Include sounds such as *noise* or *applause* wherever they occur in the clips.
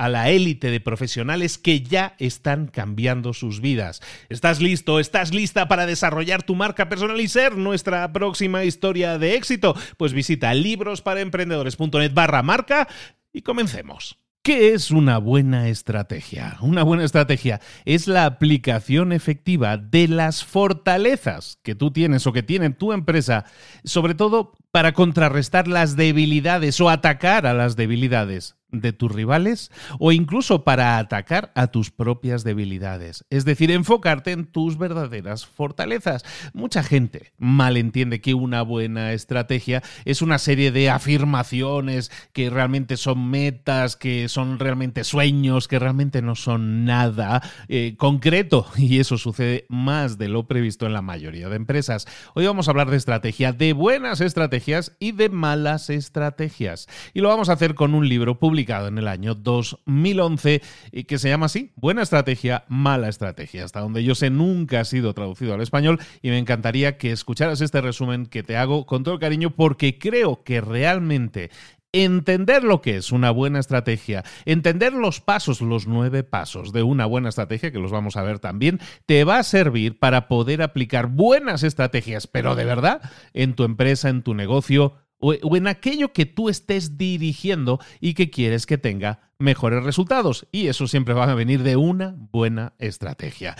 a la élite de profesionales que ya están cambiando sus vidas. ¿Estás listo? ¿Estás lista para desarrollar tu marca personal y ser nuestra próxima historia de éxito? Pues visita librosparaemprendedores.net barra marca y comencemos. ¿Qué es una buena estrategia? Una buena estrategia es la aplicación efectiva de las fortalezas que tú tienes o que tiene tu empresa, sobre todo para contrarrestar las debilidades o atacar a las debilidades de tus rivales o incluso para atacar a tus propias debilidades. Es decir, enfocarte en tus verdaderas fortalezas. Mucha gente malentiende que una buena estrategia es una serie de afirmaciones que realmente son metas, que son realmente sueños, que realmente no son nada eh, concreto. Y eso sucede más de lo previsto en la mayoría de empresas. Hoy vamos a hablar de estrategia, de buenas estrategias y de malas estrategias. Y lo vamos a hacer con un libro publicado en el año 2011 y que se llama así, Buena estrategia, mala estrategia. Hasta donde yo sé nunca ha sido traducido al español y me encantaría que escucharas este resumen que te hago con todo el cariño porque creo que realmente Entender lo que es una buena estrategia, entender los pasos, los nueve pasos de una buena estrategia, que los vamos a ver también, te va a servir para poder aplicar buenas estrategias, pero de verdad, en tu empresa, en tu negocio o, en aquello que tú estés dirigiendo y que quieres que tenga mejores resultados. Y eso siempre va a venir de una buena estrategia.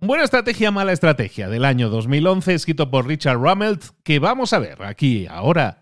Buena estrategia, mala estrategia del año 2011, escrito por Richard Rummelt, que vamos a ver aquí ahora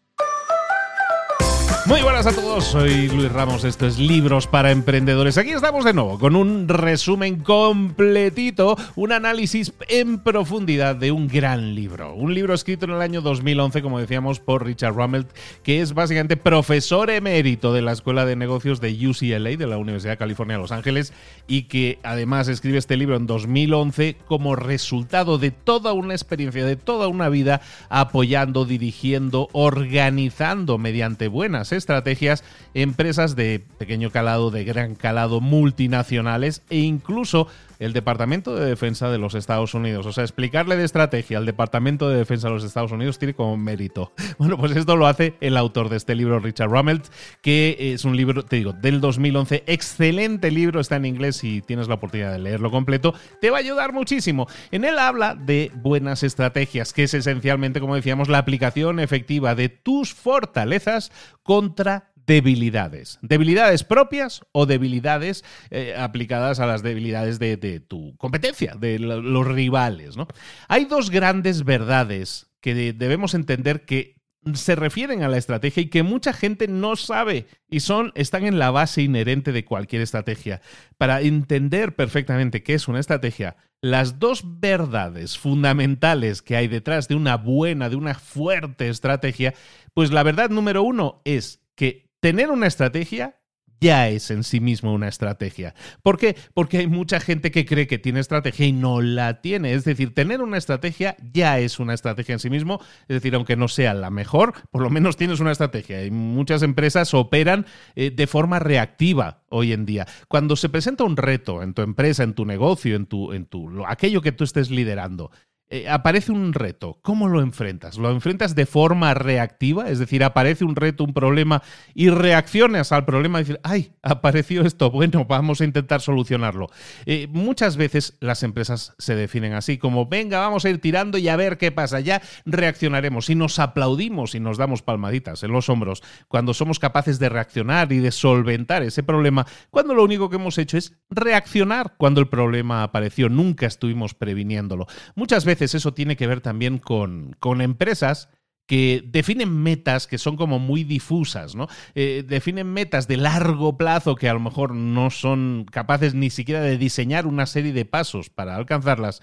Muy buenas a todos, soy Luis Ramos, esto es Libros para Emprendedores. Aquí estamos de nuevo con un resumen completito, un análisis en profundidad de un gran libro. Un libro escrito en el año 2011, como decíamos, por Richard Rummelt, que es básicamente profesor emérito de la Escuela de Negocios de UCLA, de la Universidad de California de Los Ángeles, y que además escribe este libro en 2011 como resultado de toda una experiencia, de toda una vida apoyando, dirigiendo, organizando mediante buenas estrategias, empresas de pequeño calado, de gran calado, multinacionales e incluso el Departamento de Defensa de los Estados Unidos. O sea, explicarle de estrategia al Departamento de Defensa de los Estados Unidos tiene como mérito. *laughs* Bueno, pues esto lo hace el autor de este libro, Richard Rummelt, que es un libro, te digo, del 2011. Excelente libro, está en inglés y tienes la oportunidad de leerlo completo. Te va a ayudar muchísimo. En él habla de buenas estrategias, que es esencialmente, como decíamos, la aplicación efectiva de tus fortalezas contra debilidades. Debilidades propias o debilidades eh, aplicadas a las debilidades de, tu competencia, de los rivales. ¿no? Hay dos grandes verdades que debemos entender que se refieren a la estrategia y que mucha gente no sabe y son están en la base inherente de cualquier estrategia. Para entender perfectamente qué es una estrategia, las dos verdades fundamentales que hay detrás de una buena, de una fuerte estrategia, pues la verdad número uno es que tener una estrategia ya es en sí mismo una estrategia. ¿Por qué? Porque hay mucha gente que cree que tiene estrategia y no la tiene. Es decir, tener una estrategia ya es una estrategia en sí mismo. Es decir, aunque no sea la mejor, por lo menos tienes una estrategia. Y muchas empresas operan eh, de forma reactiva hoy en día. Cuando se presenta un reto en tu empresa, en tu negocio, en tu, en tu aquello que tú estés liderando, eh, aparece un reto, ¿cómo lo enfrentas? ¿Lo enfrentas de forma reactiva? Es decir, aparece un reto, un problema y reaccionas al problema y decir, ay, apareció esto, bueno, vamos a intentar solucionarlo. Eh, muchas veces las empresas se definen así, como, venga, vamos a ir tirando y a ver qué pasa, ya reaccionaremos y nos aplaudimos y nos damos palmaditas en los hombros cuando somos capaces de reaccionar y de solventar ese problema, cuando lo único que hemos hecho es reaccionar cuando el problema apareció, nunca estuvimos previniéndolo. Muchas veces eso tiene que ver también con, con empresas que definen metas que son como muy difusas, ¿no? Eh, definen metas de largo plazo que a lo mejor no son capaces ni siquiera de diseñar una serie de pasos para alcanzarlas.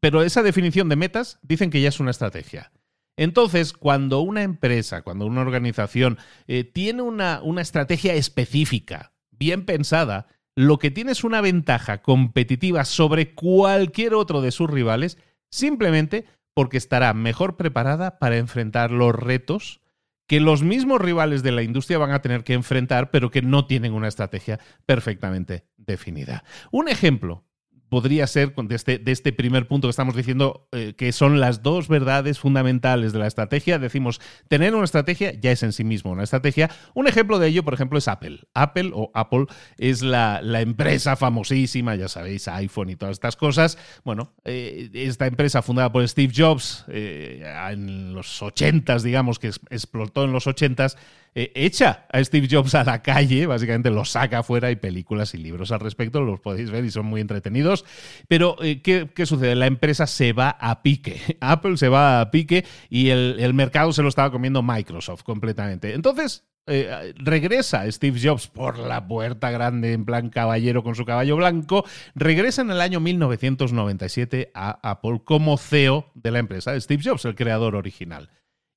Pero esa definición de metas dicen que ya es una estrategia. Entonces, cuando una empresa, cuando una organización eh, tiene una, una estrategia específica, bien pensada, lo que tiene es una ventaja competitiva sobre cualquier otro de sus rivales simplemente porque estará mejor preparada para enfrentar los retos que los mismos rivales de la industria van a tener que enfrentar, pero que no tienen una estrategia perfectamente definida. Un ejemplo podría ser de este, de este primer punto que estamos diciendo, eh, que son las dos verdades fundamentales de la estrategia. Decimos, tener una estrategia ya es en sí mismo una estrategia. Un ejemplo de ello, por ejemplo, es Apple. Apple o Apple es la, empresa famosísima, ya sabéis, iPhone y todas estas cosas. Bueno, eh, esta empresa fundada por Steve Jobs eh, en los 80s, digamos, que explotó en los 80s, eh, echa a Steve Jobs a la calle, básicamente lo saca afuera, hay películas y libros al respecto, los podéis ver y son muy entretenidos. Pero, eh, ¿qué, sucede? La empresa se va a pique, *laughs* Apple se va a pique y el, mercado se lo estaba comiendo Microsoft completamente. Entonces, eh, regresa Steve Jobs por la puerta grande en plan caballero con su caballo blanco, regresa en el año 1997 a Apple como CEO de la empresa, Steve Jobs, el creador original.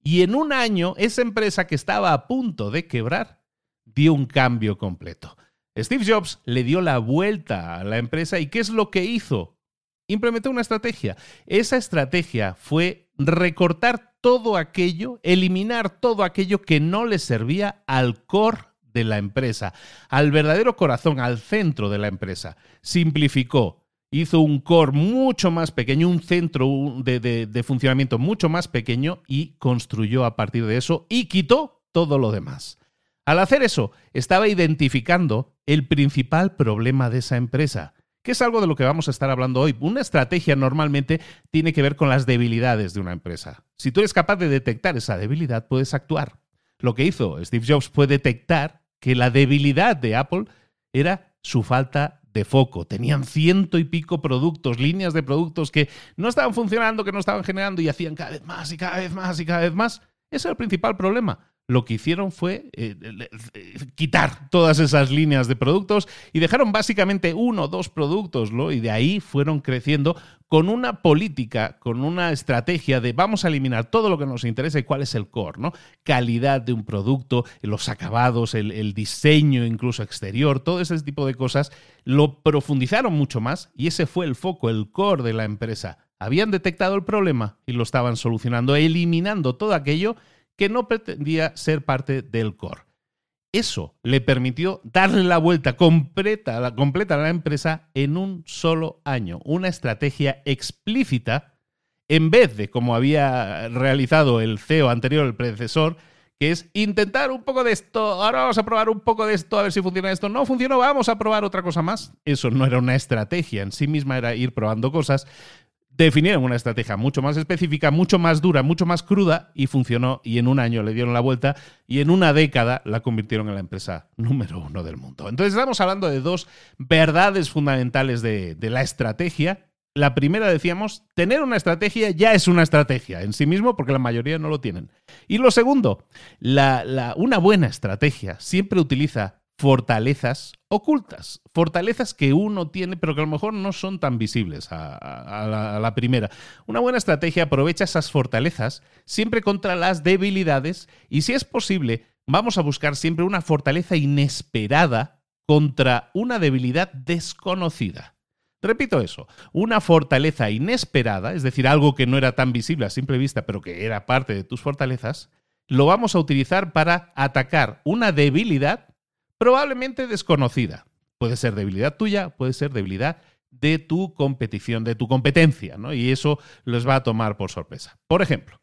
Y en un año, esa empresa que estaba a punto de quebrar dio un cambio completo. Steve Jobs le dio la vuelta a la empresa y ¿qué es lo que hizo? Implementó una estrategia. Esa estrategia fue recortar todo aquello, eliminar todo aquello que no le servía al core de la empresa, al verdadero corazón, al centro de la empresa. Simplificó, hizo un core mucho más pequeño, un centro de, funcionamiento mucho más pequeño y construyó a partir de eso y quitó todo lo demás. Al hacer eso, estaba identificando el principal problema de esa empresa, que es algo de lo que vamos a estar hablando hoy. Una estrategia normalmente tiene que ver con las debilidades de una empresa. Si tú eres capaz de detectar esa debilidad, puedes actuar. Lo que hizo Steve Jobs fue detectar que la debilidad de Apple era su falta de foco. Tenían ciento y pico productos, líneas de productos que no estaban funcionando, que no estaban generando y hacían cada vez más y cada vez más y cada vez más. Ese era el principal problema. lo que hicieron fue eh, quitar todas esas líneas de productos y dejaron básicamente uno o dos productos, ¿no? y de ahí fueron creciendo con una política, con una estrategia de vamos a eliminar todo lo que nos interesa y cuál es el core, ¿no? Calidad de un producto, los acabados, el, el diseño incluso exterior, todo ese tipo de cosas, lo profundizaron mucho más y ese fue el foco, el core de la empresa. Habían detectado el problema y lo estaban solucionando, eliminando todo aquello que no pretendía ser parte del core. Eso le permitió darle la vuelta completa, completa a la empresa en un solo año. Una estrategia explícita, en vez de como había realizado el CEO anterior, el predecesor, que es intentar un poco de esto, ahora vamos a probar un poco de esto, a ver si funciona esto. No funcionó, vamos a probar otra cosa más. Eso no era una estrategia en sí misma, era ir probando cosas, definieron una estrategia mucho más específica, mucho más dura, mucho más cruda y funcionó y en un año le dieron la vuelta y en una década la convirtieron en la empresa número uno del mundo. Entonces estamos hablando de dos verdades fundamentales de, la estrategia. La primera decíamos, tener una estrategia ya es una estrategia en sí mismo porque la mayoría no lo tienen. Y lo segundo, una buena estrategia siempre utiliza fortalezas ocultas, fortalezas que uno tiene pero que a lo mejor no son tan visibles a, la, primera. Una buena estrategia aprovecha esas fortalezas siempre contra las debilidades y si es posible vamos a buscar siempre una fortaleza inesperada contra una debilidad desconocida. Repito eso, una fortaleza inesperada, es decir, algo que no era tan visible a simple vista, pero que era parte de tus fortalezas, lo vamos a utilizar para atacar una debilidad probablemente desconocida. Puede ser debilidad tuya, puede ser debilidad de tu competición, de tu competencia, ¿no? Y eso les va a tomar por sorpresa. Por ejemplo,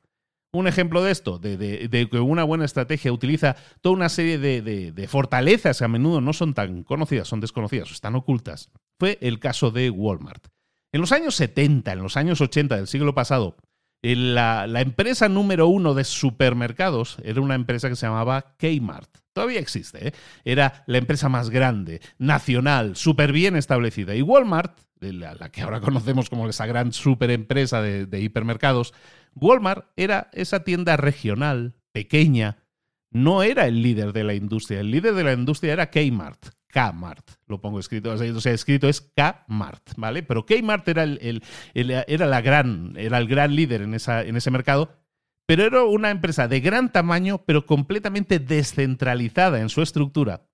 un ejemplo de esto, de, que una buena estrategia utiliza toda una serie de, fortalezas que a menudo no son tan conocidas, son desconocidas o están ocultas, fue el caso de Walmart. En los años 70, en los años 80 del siglo pasado, la, la empresa número uno de supermercados era una empresa que se llamaba Kmart. Todavía existe, ¿eh? era la empresa más grande, nacional, súper bien establecida. Y Walmart, la, que ahora conocemos como esa gran superempresa de, de hipermercados, Walmart era esa tienda regional, pequeña, no era el líder de la industria. El líder de la industria era Kmart. Kmart, lo pongo escrito, o sea, escrito es Kmart, ¿vale? Pero Kmart era el, era la gran, era el gran líder en, esa, en ese mercado, pero era una empresa de gran tamaño, pero completamente descentralizada en su estructura.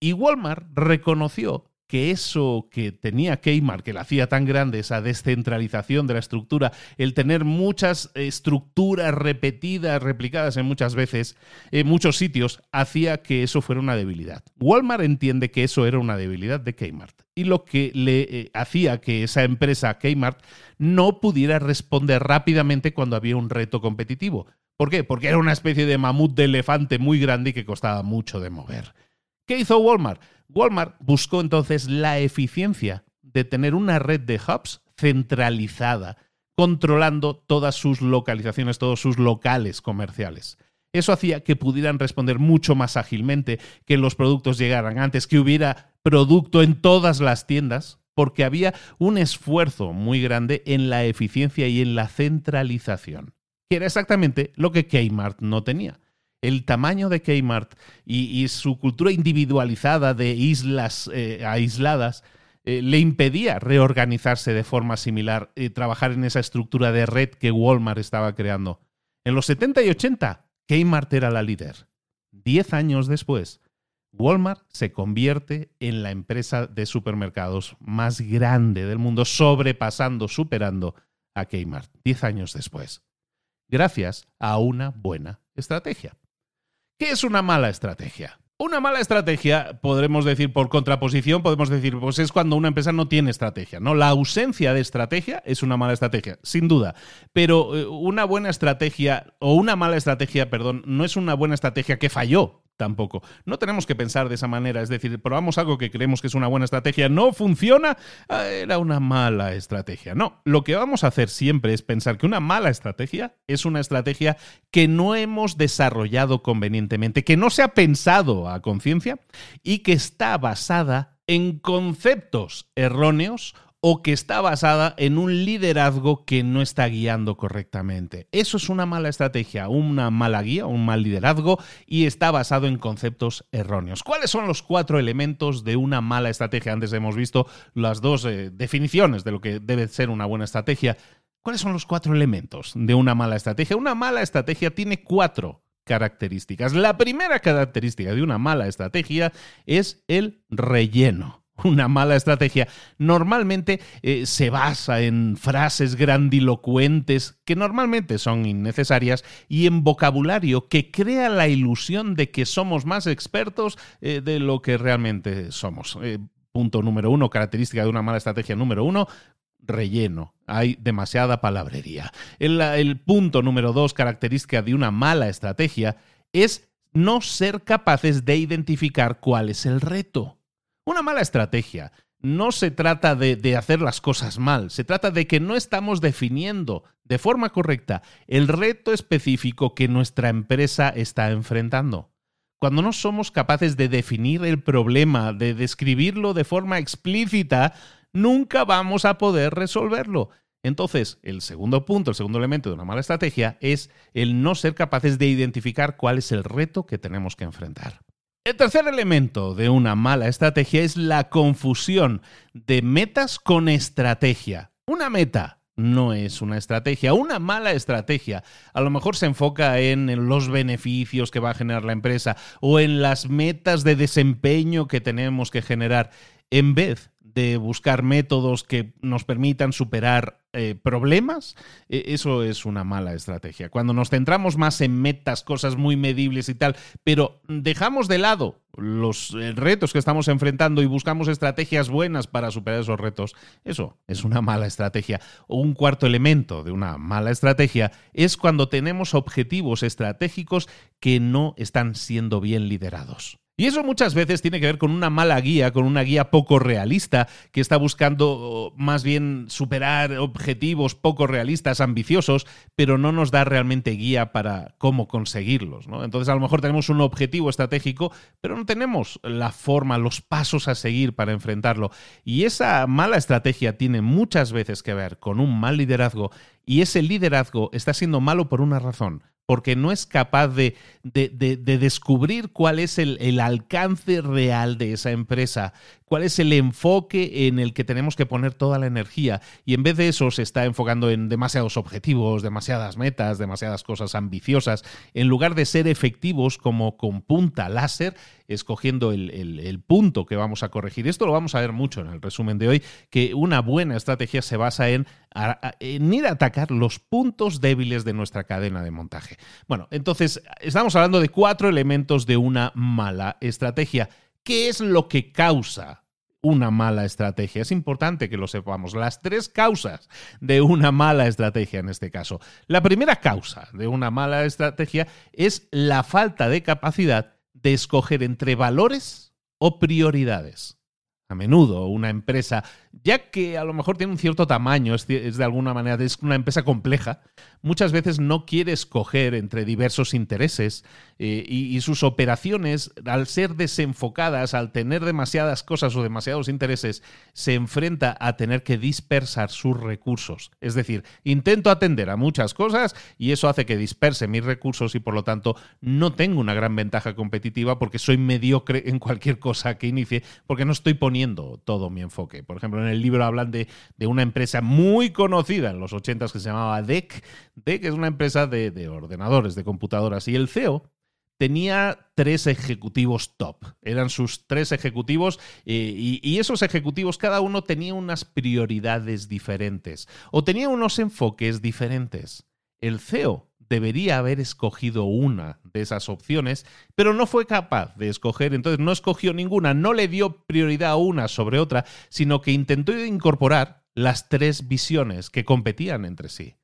Y Walmart reconoció que eso que tenía Kmart, que la hacía tan grande, esa descentralización de la estructura, el tener muchas estructuras repetidas, replicadas en muchas veces, en muchos sitios, hacía que eso fuera una debilidad. Walmart entiende que eso era una debilidad de Kmart. Y lo que le eh, hacía que esa empresa Kmart no pudiera responder rápidamente cuando había un reto competitivo. ¿Por qué? Porque era una especie de mamut de elefante muy grande y que costaba mucho de mover. ¿Qué hizo Walmart? Walmart buscó entonces la eficiencia de tener una red de hubs centralizada, controlando todas sus localizaciones, todos sus locales comerciales. Eso hacía que pudieran responder mucho más ágilmente, que los productos llegaran antes, que hubiera producto en todas las tiendas, porque había un esfuerzo muy grande en la eficiencia y en la centralización, que era exactamente lo que Kmart no tenía el tamaño de Kmart y, su cultura individualizada de islas eh, aisladas eh, le impedía reorganizarse de forma similar y trabajar en esa estructura de red que Walmart estaba creando. En los 70 y 80, Kmart era la líder. Diez años después, Walmart se convierte en la empresa de supermercados más grande del mundo, sobrepasando, superando a Kmart, diez años después, gracias a una buena estrategia. ¿Qué es una mala estrategia? Una mala estrategia, podremos decir por contraposición, podemos decir, pues es cuando una empresa no tiene estrategia, ¿no? La ausencia de estrategia es una mala estrategia, sin duda. Pero eh, una buena estrategia, o una mala estrategia, perdón, no es una buena estrategia que falló, tampoco. No tenemos que pensar de esa manera, es decir, probamos algo que creemos que es una buena estrategia, no funciona, ah, era una mala estrategia. No, lo que vamos a hacer siempre es pensar que una mala estrategia es una estrategia que no hemos desarrollado convenientemente, que no se ha pensado a conciencia y que está basada en conceptos erróneos o que está basada en un liderazgo que no está guiando correctamente. Eso es una mala estrategia, una mala guía, un mal liderazgo y está basado en conceptos erróneos. ¿Cuáles son los cuatro elementos de una mala estrategia? Antes hemos visto las dos eh, definiciones de lo que debe ser una buena estrategia. ¿Cuáles son los cuatro elementos de una mala estrategia? Una mala estrategia tiene cuatro características. La primera característica de una mala estrategia es el relleno. *laughs* Una mala estrategia normalmente eh, se basa en frases grandilocuentes que normalmente son innecesarias y en vocabulario que crea la ilusión de que somos más expertos eh, de lo que realmente somos. Eh, punto número uno, característica de una mala estrategia número uno, relleno. Hay demasiada palabrería. El, punto número dos, característica de una mala estrategia, es no ser capaces de identificar cuál es el reto. Una mala estrategia no se trata de, hacer las cosas mal, se trata de que no estamos definiendo de forma correcta el reto específico que nuestra empresa está enfrentando. Cuando no somos capaces de definir el problema, de describirlo de forma explícita, nunca vamos a poder resolverlo. Entonces, el segundo punto, el segundo elemento de una mala estrategia es el no ser capaces de identificar cuál es el reto que tenemos que enfrentar. El tercer elemento de una mala estrategia es la confusión de metas con estrategia. Una meta no es una estrategia. Una mala estrategia a lo mejor se enfoca en los beneficios que va a generar la empresa o en las metas de desempeño que tenemos que generar en vez de buscar métodos que nos permitan superar eh, problemas, e, eso es una mala estrategia. Cuando nos centramos más en metas, cosas muy medibles y tal, pero dejamos de lado los eh, retos que estamos enfrentando y buscamos estrategias buenas para superar esos retos, eso es una mala estrategia. Un cuarto elemento de una mala estrategia es cuando tenemos objetivos estratégicos que no están siendo bien liderados. Y eso muchas veces tiene que ver con una mala guía, con una guía poco realista, que está buscando más bien superar objetivos poco realistas, ambiciosos, pero no nos da realmente guía para cómo conseguirlos. Entonces a lo mejor tenemos un objetivo estratégico, pero no tenemos la forma, los pasos a seguir para enfrentarlo. Y esa mala estrategia tiene muchas veces que ver con un mal liderazgo, y ese liderazgo está siendo malo por una razón porque no es capaz de, descubrir cuál es el, alcance real de esa empresa, cuál es el enfoque en el que tenemos que poner toda la energía. Y en vez de eso se está enfocando en demasiados objetivos, demasiadas metas, demasiadas cosas ambiciosas, en lugar de ser efectivos como con punta láser, escogiendo el, punto que vamos a corregir. Esto lo vamos a ver mucho en el resumen de hoy, que una buena estrategia se basa en, en ir a atacar los puntos débiles de nuestra cadena de montaje. Bueno, entonces estamos hablando de cuatro elementos de una mala estrategia. ¿Qué es lo que causa una mala estrategia. Es importante que lo sepamos. Las tres causas de una mala estrategia en este caso. La primera causa de una mala estrategia es la falta de capacidad de escoger entre valores o prioridades. A menudo una empresa, ya que a lo mejor tiene un cierto tamaño, es de alguna manera, es una empresa compleja, muchas veces no quiere escoger entre diversos intereses eh, y, sus operaciones, al ser desenfocadas, al tener demasiadas cosas o demasiados intereses, se enfrenta a tener que dispersar sus recursos. Es decir, intento atender a muchas cosas y eso hace que disperse mis recursos y por lo tanto no tengo una gran ventaja competitiva porque soy mediocre en cualquier cosa que inicie porque no estoy poniendo todo mi enfoque. Por ejemplo, en el libro hablan de, de una empresa muy conocida en los 80 que se llamaba DEC, que es una empresa de, ordenadores, de computadoras, y el CEO tenía tres ejecutivos top. Eran sus tres ejecutivos eh, y, esos ejecutivos cada uno tenía unas prioridades diferentes o tenía unos enfoques diferentes. El CEO debería haber escogido una de esas opciones, pero no fue capaz de escoger, entonces no escogió ninguna, no le dio prioridad a una sobre otra, sino que intentó incorporar las tres visiones que competían entre sí.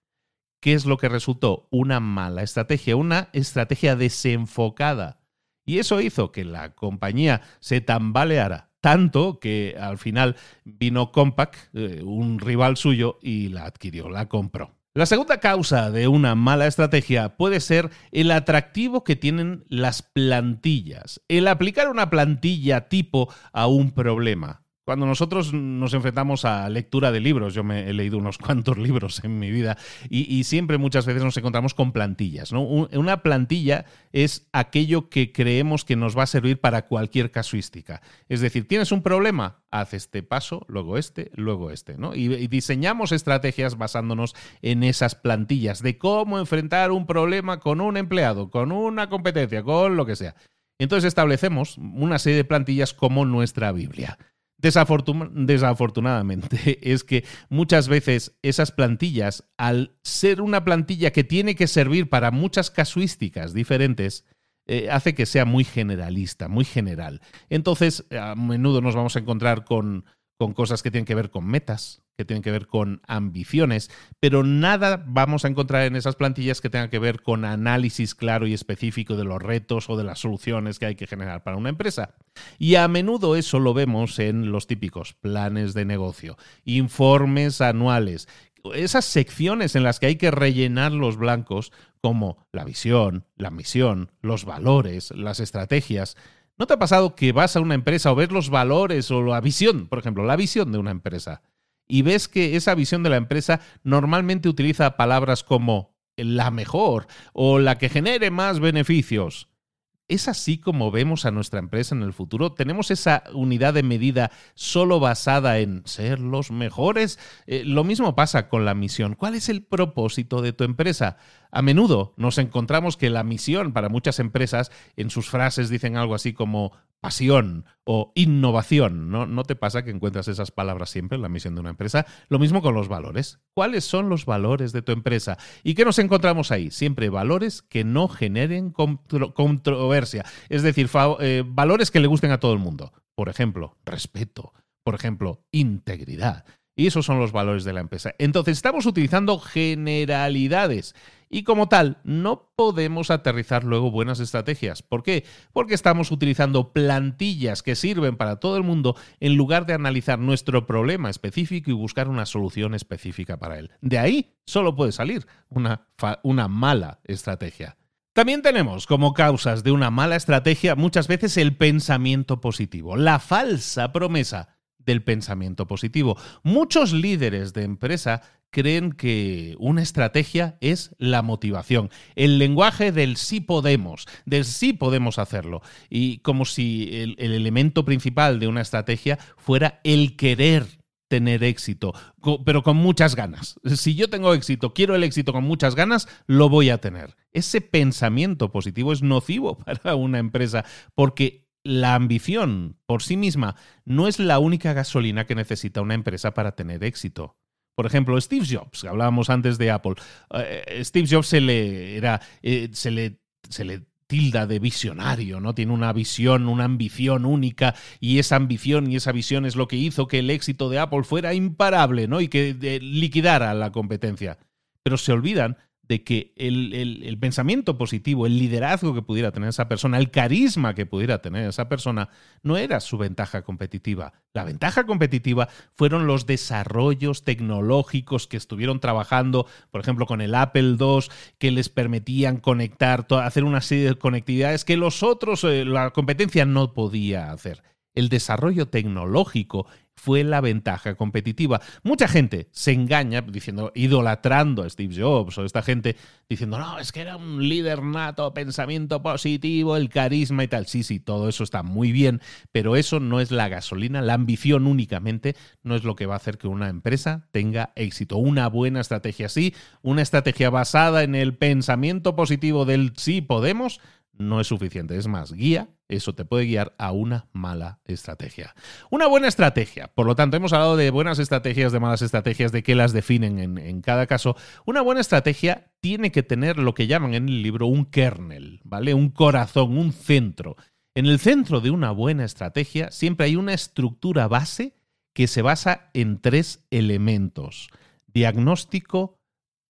¿Qué es lo que resultó? Una mala estrategia, una estrategia desenfocada. Y eso hizo que la compañía se tambaleara tanto que al final vino Compaq, eh, un rival suyo, y la adquirió, la compró. La segunda causa de una mala estrategia puede ser el atractivo que tienen las plantillas, el aplicar una plantilla tipo a un problema. Cuando nosotros nos enfrentamos a lectura de libros, yo me he leído unos *laughs* cuantos libros en mi vida y, siempre muchas veces nos encontramos con plantillas. Una plantilla es aquello que creemos que nos va a servir para cualquier casuística. Es decir, tienes un problema, haz este paso, luego este, luego este. ¿no? Y diseñamos estrategias basándonos en esas plantillas de cómo enfrentar un problema con un empleado, con una competencia, con lo que sea. Entonces establecemos una serie de plantillas como nuestra Biblia desafortunadamente *laughs* es que muchas veces esas plantillas, al ser una plantilla que tiene que servir para muchas casuísticas diferentes, eh, hace que sea muy generalista, muy general. Entonces, a menudo nos vamos a encontrar con con cosas que tienen que ver con metas, que tienen que ver con ambiciones, pero nada vamos a encontrar en esas plantillas que tenga que ver con análisis claro y específico de los retos o de las soluciones que hay que generar para una empresa. Y a menudo eso lo vemos en los típicos planes de negocio, informes anuales, esas secciones en las que hay que rellenar los blancos como la visión, la misión, los valores, las estrategias, ¿No te ha pasado que vas a una empresa o ves los valores o la visión, por ejemplo, la visión de una empresa, y ves que esa visión de la empresa normalmente utiliza palabras como la mejor o la que genere más beneficios? ¿Es así como vemos a nuestra empresa en el futuro? ¿Tenemos esa unidad de medida solo basada en ser los mejores? Eh, lo mismo pasa con la misión. ¿Cuál es el propósito de tu empresa? A menudo nos encontramos que la misión para muchas empresas en sus frases dicen algo así como pasión o innovación. ¿no? ¿No te pasa que encuentras esas palabras siempre en la misión de una empresa? Lo mismo con los valores. ¿Cuáles son los valores de tu empresa? ¿Y qué nos encontramos ahí? Siempre valores que no generen controversia. Es decir, eh, valores que le gusten a todo el mundo. Por ejemplo, respeto. Por ejemplo, integridad. Y esos son los valores de la empresa. Entonces, estamos utilizando generalidades y como tal, no podemos aterrizar luego buenas estrategias. ¿Por qué? Porque estamos utilizando plantillas que sirven para todo el mundo en lugar de analizar nuestro problema específico y buscar una solución específica para él. De ahí solo puede salir una, mala estrategia. También tenemos como causas de una mala estrategia muchas veces el pensamiento positivo, la falsa promesa del pensamiento positivo. Muchos líderes de empresa creen que una estrategia es la motivación, el lenguaje del sí podemos, del sí podemos hacerlo. Y como si el, elemento principal de una estrategia fuera el querer tener éxito, pero con muchas ganas. Si yo tengo éxito, quiero el éxito con muchas ganas, lo voy a tener. Ese pensamiento positivo es nocivo *laughs* para una empresa porque la ambición por sí misma no es la única gasolina que necesita una empresa para tener éxito. Por ejemplo, Steve Jobs, que hablábamos antes de Apple. Eh, Steve Jobs se le, era, eh, se le, se le tilda de visionario, ¿no? Tiene una visión, una ambición única y esa ambición y esa visión es lo que hizo que el éxito de Apple fuera imparable, ¿no? Y que liquidara la competencia. Pero se olvidan de que el, pensamiento positivo, el liderazgo que pudiera tener esa persona, el carisma que pudiera tener esa persona, no era su ventaja competitiva. La ventaja competitiva fueron los desarrollos tecnológicos que estuvieron trabajando, por ejemplo, con el Apple II, que les permitían conectar, hacer una serie de conectividades que los otros, eh, la competencia no podía hacer. El desarrollo tecnológico fue la ventaja competitiva. Mucha gente se engaña diciendo, idolatrando a Steve Jobs o esta gente diciendo, no, es que era un líder nato, pensamiento positivo, el carisma y tal. Sí, sí, todo eso está muy bien, pero eso no es la gasolina, la ambición únicamente no es lo que va a hacer que una empresa tenga éxito. Una buena estrategia sí, una estrategia basada en el pensamiento positivo del sí podemos no es suficiente. Es más, guía, eso te puede guiar a una mala estrategia. Una buena estrategia, por lo tanto, hemos hablado de buenas estrategias, de malas estrategias, de qué las definen en, en cada caso. Una buena estrategia tiene que tener lo que llaman en el libro un kernel, ¿vale? Un corazón, un centro. En el centro de una buena estrategia siempre hay una estructura base que se basa en tres elementos. Diagnóstico,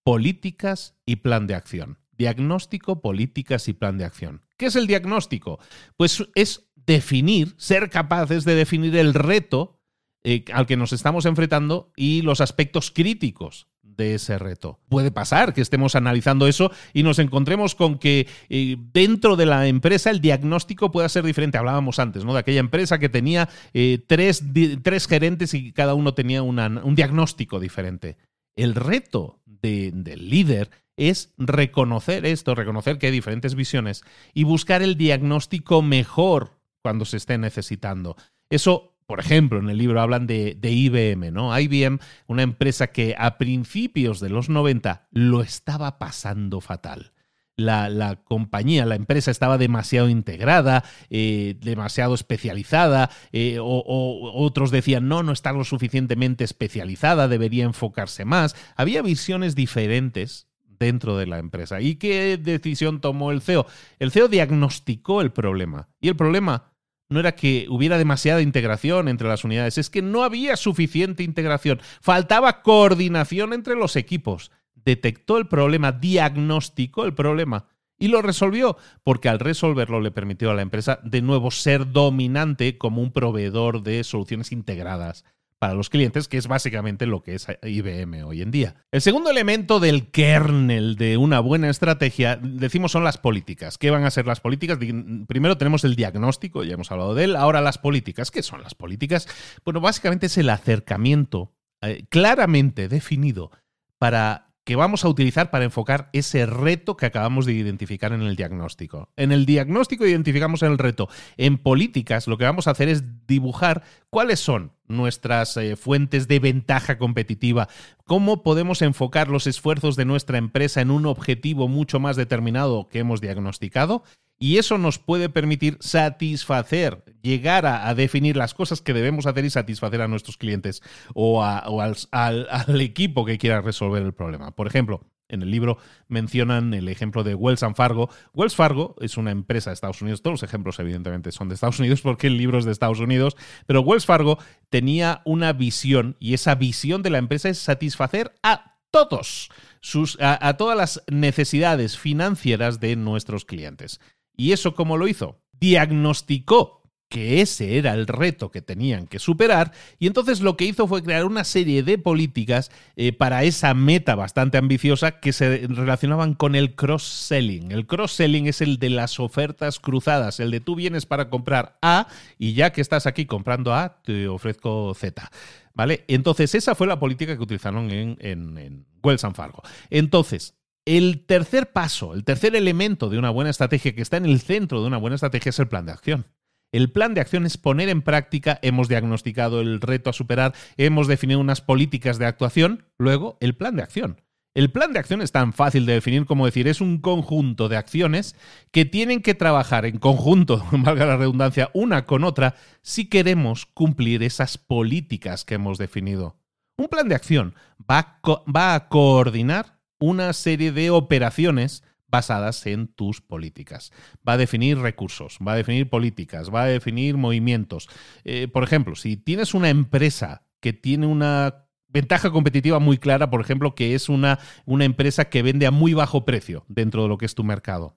políticas y plan de acción. Diagnóstico, políticas y plan de acción. ¿Qué es el diagnóstico? Pues es definir, ser capaces de definir el reto eh, al que nos estamos enfrentando y los aspectos críticos de ese reto. Puede pasar que estemos analizando eso y nos encontremos con que eh, dentro de la empresa el diagnóstico pueda ser diferente. Hablábamos antes, ¿no? De aquella empresa que tenía eh, tres, tres, gerentes y cada uno tenía un diagnóstico diferente. El reto del líder es reconocer esto, reconocer que hay diferentes visiones y buscar el diagnóstico mejor cuando se esté necesitando. Eso por ejemplo, en el libro hablan de, IBM, ¿no? IBM, una empresa que a principios de los 90 lo estaba pasando fatal. La, compañía, la empresa estaba demasiado integrada, eh, demasiado especializada, eh, o, otros decían, no, no está lo suficientemente especializada, debería enfocarse más. Había visiones diferentes dentro de la empresa. ¿Y qué decisión tomó el CEO? El CEO diagnosticó el problema. Y el problema no era que hubiera demasiada integración entre las unidades, es que no había suficiente integración, faltaba coordinación entre los equipos. Detectó el problema, diagnosticó el problema y lo resolvió, porque al resolverlo le permitió a la empresa de nuevo ser dominante como un proveedor de soluciones integradas para los clientes, que es básicamente lo que es IBM hoy en día. El segundo elemento del kernel de una buena estrategia, decimos, son las políticas. ¿Qué van a ser las políticas? Primero tenemos el diagnóstico, ya hemos hablado de él. Ahora las políticas. ¿Qué son las políticas? Bueno, básicamente es el acercamiento eh, claramente definido para que vamos a utilizar para enfocar ese reto que acabamos de identificar en el diagnóstico. En el diagnóstico identificamos el reto. En políticas lo que vamos a hacer es dibujar cuáles son nuestras eh, fuentes de ventaja competitiva, cómo podemos enfocar los esfuerzos de nuestra empresa en un objetivo mucho más determinado que hemos diagnosticado y eso nos puede permitir satisfacer, llegar a, definir las cosas que debemos hacer y satisfacer a nuestros clientes o, al, equipo que quiera resolver el problema. Por ejemplo, en el libro mencionan el ejemplo de Wells Fargo. Wells Fargo es una empresa de Estados Unidos. Todos los ejemplos, evidentemente, son de Estados Unidos *laughs* porque el libro es de Estados Unidos. Pero Wells Fargo tenía una visión y esa visión de la empresa es satisfacer a todos, sus, a todas las necesidades financieras de nuestros clientes. ¿Y eso cómo lo hizo? Diagnosticó que ese era el reto que tenían que superar y entonces lo que hizo fue crear una serie de políticas eh, para esa meta bastante ambiciosa que se relacionaban con el cross-selling. El cross-selling es el de las ofertas cruzadas, el de tú vienes para comprar A y ya que estás aquí comprando A, te ofrezco Z. ¿Vale? Entonces esa fue la política que utilizaron en, en, Wells Fargo. Entonces, el tercer paso, el tercer elemento de una buena estrategia que está en el centro de una buena estrategia es el plan de acción. El plan de acción es poner en práctica, hemos diagnosticado el reto a superar, hemos definido unas políticas de actuación, luego el plan de acción. El plan de acción es tan fácil de definir como decir, es un conjunto de acciones que tienen que trabajar en conjunto, *laughs* valga la redundancia, una con otra, si queremos cumplir esas políticas que hemos definido. Un plan de acción va va a coordinar una serie de operaciones basadas en tus políticas. Va a definir recursos, va a definir políticas, va a definir movimientos. Eh, por ejemplo, si tienes una empresa que tiene una ventaja competitiva muy clara, por ejemplo, que es una, una empresa que vende a muy bajo precio dentro de lo que es tu mercado.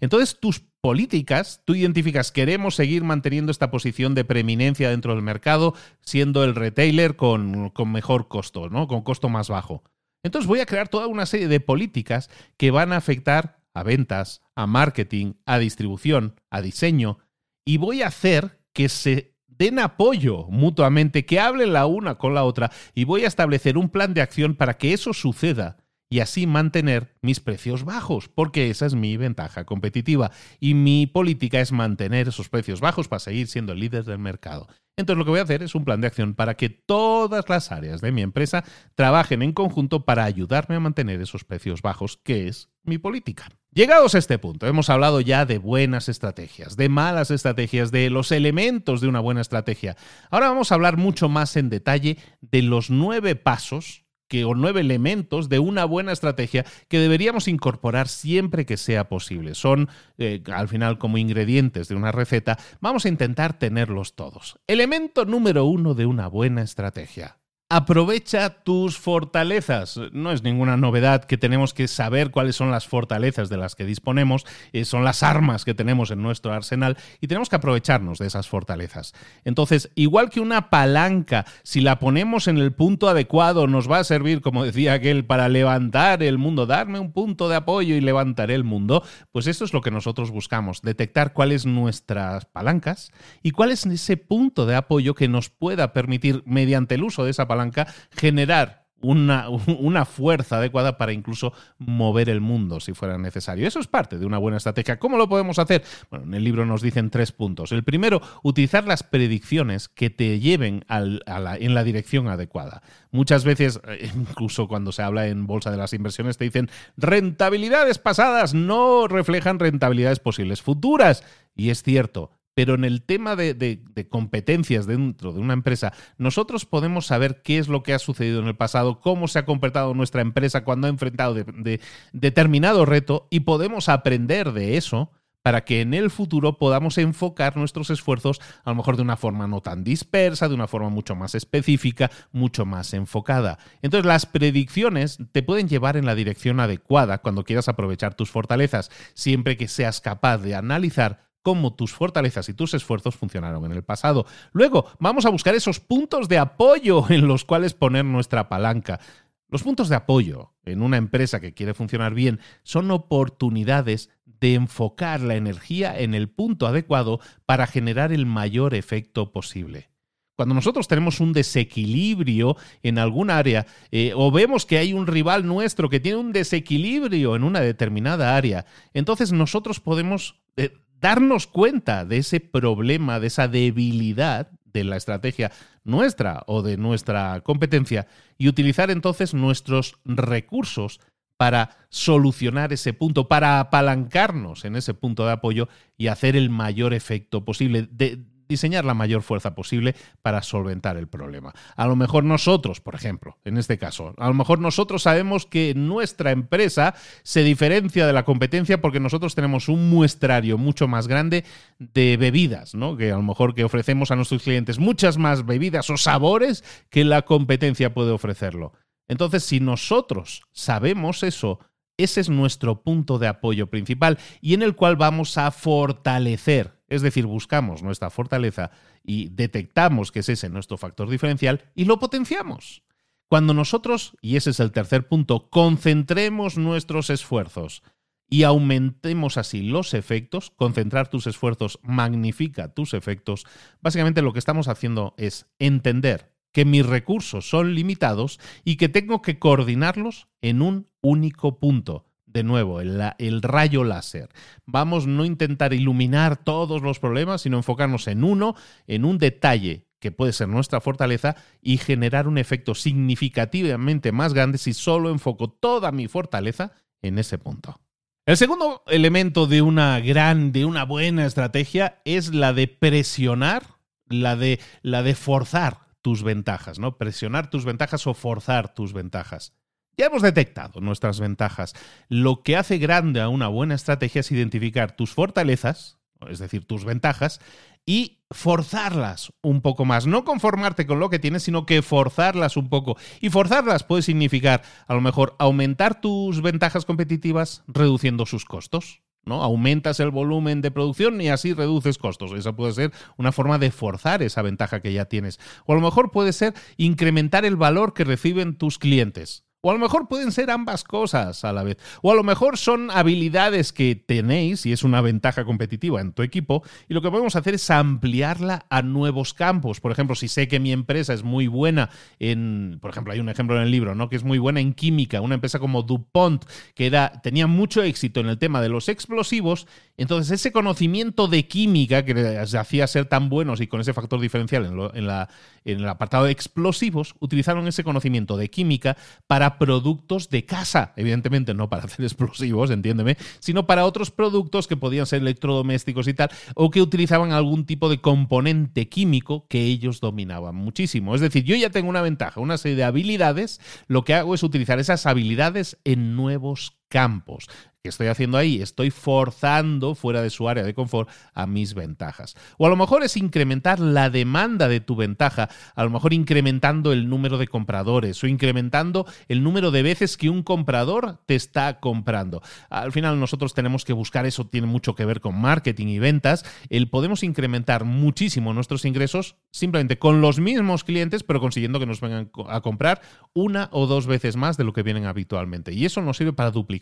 Entonces, tus políticas, tú identificas, queremos seguir manteniendo esta posición de preeminencia dentro del mercado, siendo el retailer con, con mejor costo, ¿no? Con costo más bajo. Entonces voy a crear toda una serie de políticas que van a afectar a ventas, a marketing, a distribución, a diseño, y voy a hacer que se den apoyo mutuamente, que hablen la una con la otra, y voy a establecer un plan de acción para que eso suceda y así mantener mis precios bajos, porque esa es mi ventaja competitiva y mi política es mantener esos precios bajos para seguir siendo el líder del mercado. Entonces lo que voy a hacer es un plan de acción para que todas las áreas de mi empresa trabajen en conjunto para ayudarme a mantener esos precios bajos, que es mi política. Llegados a este punto, hemos hablado ya de buenas estrategias, de malas estrategias, de los elementos de una buena estrategia. Ahora vamos a hablar mucho más en detalle de los nueve pasos que, o nueve elementos de una buena estrategia que deberíamos incorporar siempre que sea posible. Son, eh, al final, como ingredientes de una receta. Vamos a intentar tenerlos todos. Elemento número uno de una buena estrategia. Aprovecha tus fortalezas. No es ninguna novedad que tenemos que saber cuáles son las fortalezas de las que disponemos, eh, son las armas que tenemos en nuestro arsenal y tenemos que aprovecharnos de esas fortalezas. Entonces, igual que una palanca, si la ponemos en el punto adecuado, nos va a servir, como decía aquel, para levantar el mundo, darme un punto de apoyo y levantaré el mundo, pues esto es lo que nosotros buscamos, detectar cuáles nuestras palancas y cuál es ese punto de apoyo que nos pueda permitir, mediante el uso de esa palanca, generar *laughs* una, fuerza adecuada para incluso mover el mundo si fuera necesario. Eso es parte de una buena estrategia. ¿Cómo lo podemos hacer? Bueno, en el libro nos dicen tres puntos. El primero, utilizar las predicciones que te lleven en la dirección adecuada. Muchas veces, eh, *laughs* incluso cuando se habla en bolsa de las inversiones, te dicen rentabilidades pasadas no reflejan rentabilidades posibles futuras. Y es cierto, pero en el tema de, competencias dentro de una empresa, nosotros podemos saber qué es lo que ha sucedido en el pasado, cómo se ha comportado nuestra empresa cuando ha enfrentado determinado reto y podemos aprender de eso para que en el futuro podamos enfocar nuestros esfuerzos a lo mejor de una forma no tan dispersa, de una forma mucho más específica, mucho más enfocada. Entonces las predicciones te pueden llevar en la dirección adecuada cuando quieras aprovechar tus fortalezas, siempre que seas capaz de analizar cómo tus fortalezas y tus esfuerzos funcionaron en el pasado. Luego, vamos a buscar esos puntos de apoyo *laughs* en los cuales poner nuestra palanca. Los puntos de apoyo en una empresa que quiere funcionar bien son oportunidades de enfocar la energía en el punto adecuado para generar el mayor efecto posible. Cuando nosotros tenemos un desequilibrio en algún área eh, o vemos que hay un rival nuestro que tiene un desequilibrio en una determinada área, entonces nosotros podemos eh, darnos cuenta de ese problema, de esa debilidad de la estrategia nuestra o de nuestra competencia y utilizar entonces nuestros recursos para solucionar ese punto, para apalancarnos en ese punto de apoyo y hacer el mayor efecto posible. De, diseñar la mayor fuerza posible para solventar el problema. A lo mejor nosotros, por ejemplo, en este caso, a lo mejor nosotros sabemos que nuestra empresa se diferencia de la competencia porque nosotros tenemos un muestrario mucho más grande de bebidas, ¿no? Que a lo mejor que ofrecemos a nuestros clientes muchas más bebidas o sabores que la competencia puede ofrecerlo. Entonces, si nosotros sabemos eso, ese es nuestro punto de apoyo principal y en el cual vamos a fortalecer es decir, buscamos nuestra fortaleza y detectamos que es ese nuestro factor diferencial y lo potenciamos. Cuando nosotros, y ese es el tercer punto, concentremos nuestros esfuerzos y aumentemos así los efectos, concentrar tus esfuerzos magnifica tus efectos, básicamente lo que estamos haciendo es entender que mis recursos son limitados y que tengo que coordinarlos en un único punto de nuevo, el, rayo láser. Vamos no intentar iluminar todos los problemas, sino enfocarnos en uno, en un detalle que puede ser nuestra fortaleza y generar un efecto significativamente más grande si solo enfoco toda mi fortaleza en ese punto. El segundo elemento de una gran, de una buena estrategia es la de presionar, la de, la de forzar tus ventajas, ¿no? Presionar tus ventajas o forzar tus ventajas. Ya hemos detectado nuestras ventajas. Lo que hace grande a una buena estrategia es identificar tus fortalezas, es decir, tus ventajas, y forzarlas un poco más. No conformarte con lo que tienes, sino que forzarlas un poco. Y forzarlas puede significar, a lo mejor, aumentar tus ventajas competitivas reduciendo sus costos. ¿No? Aumentas el volumen de producción y así reduces costos. Esa puede ser una forma de forzar esa ventaja que ya tienes. O a lo mejor puede ser incrementar el valor que reciben tus clientes. O a lo mejor pueden ser ambas cosas a la vez. O a lo mejor son habilidades que tenéis y es una ventaja competitiva en tu equipo y lo que podemos hacer es ampliarla a nuevos campos. Por ejemplo, si sé que mi empresa es muy buena en, por ejemplo, hay un ejemplo en el libro, ¿no? Que es muy buena en química, una empresa como DuPont que tenía mucho éxito en el tema de los explosivos, entonces ese conocimiento de química que les hacía ser tan buenos y con ese factor diferencial en, la, en el apartado de explosivos, utilizaron ese conocimiento de química para productos de casa, evidentemente no para *laughs* hacer explosivos, entiéndeme, sino para otros productos que podían ser electrodomésticos y tal, o que utilizaban algún tipo de componente químico que ellos dominaban muchísimo. Es decir, yo ya tengo una ventaja, una serie de habilidades, lo que hago es utilizar esas habilidades en nuevos campos. ¿Qué estoy haciendo ahí? Estoy forzando fuera de su área de confort a mis ventajas. O a lo mejor es incrementar la demanda de tu ventaja, a lo mejor incrementando el número de compradores o incrementando el número de veces que un comprador te está comprando. Al final nosotros tenemos que buscar eso, tiene mucho que ver con marketing y ventas, el podemos incrementar muchísimo nuestros ingresos simplemente con los mismos clientes, pero consiguiendo que nos vengan a comprar una o dos veces más de lo que vienen habitualmente. Y eso nos sirve para duplicar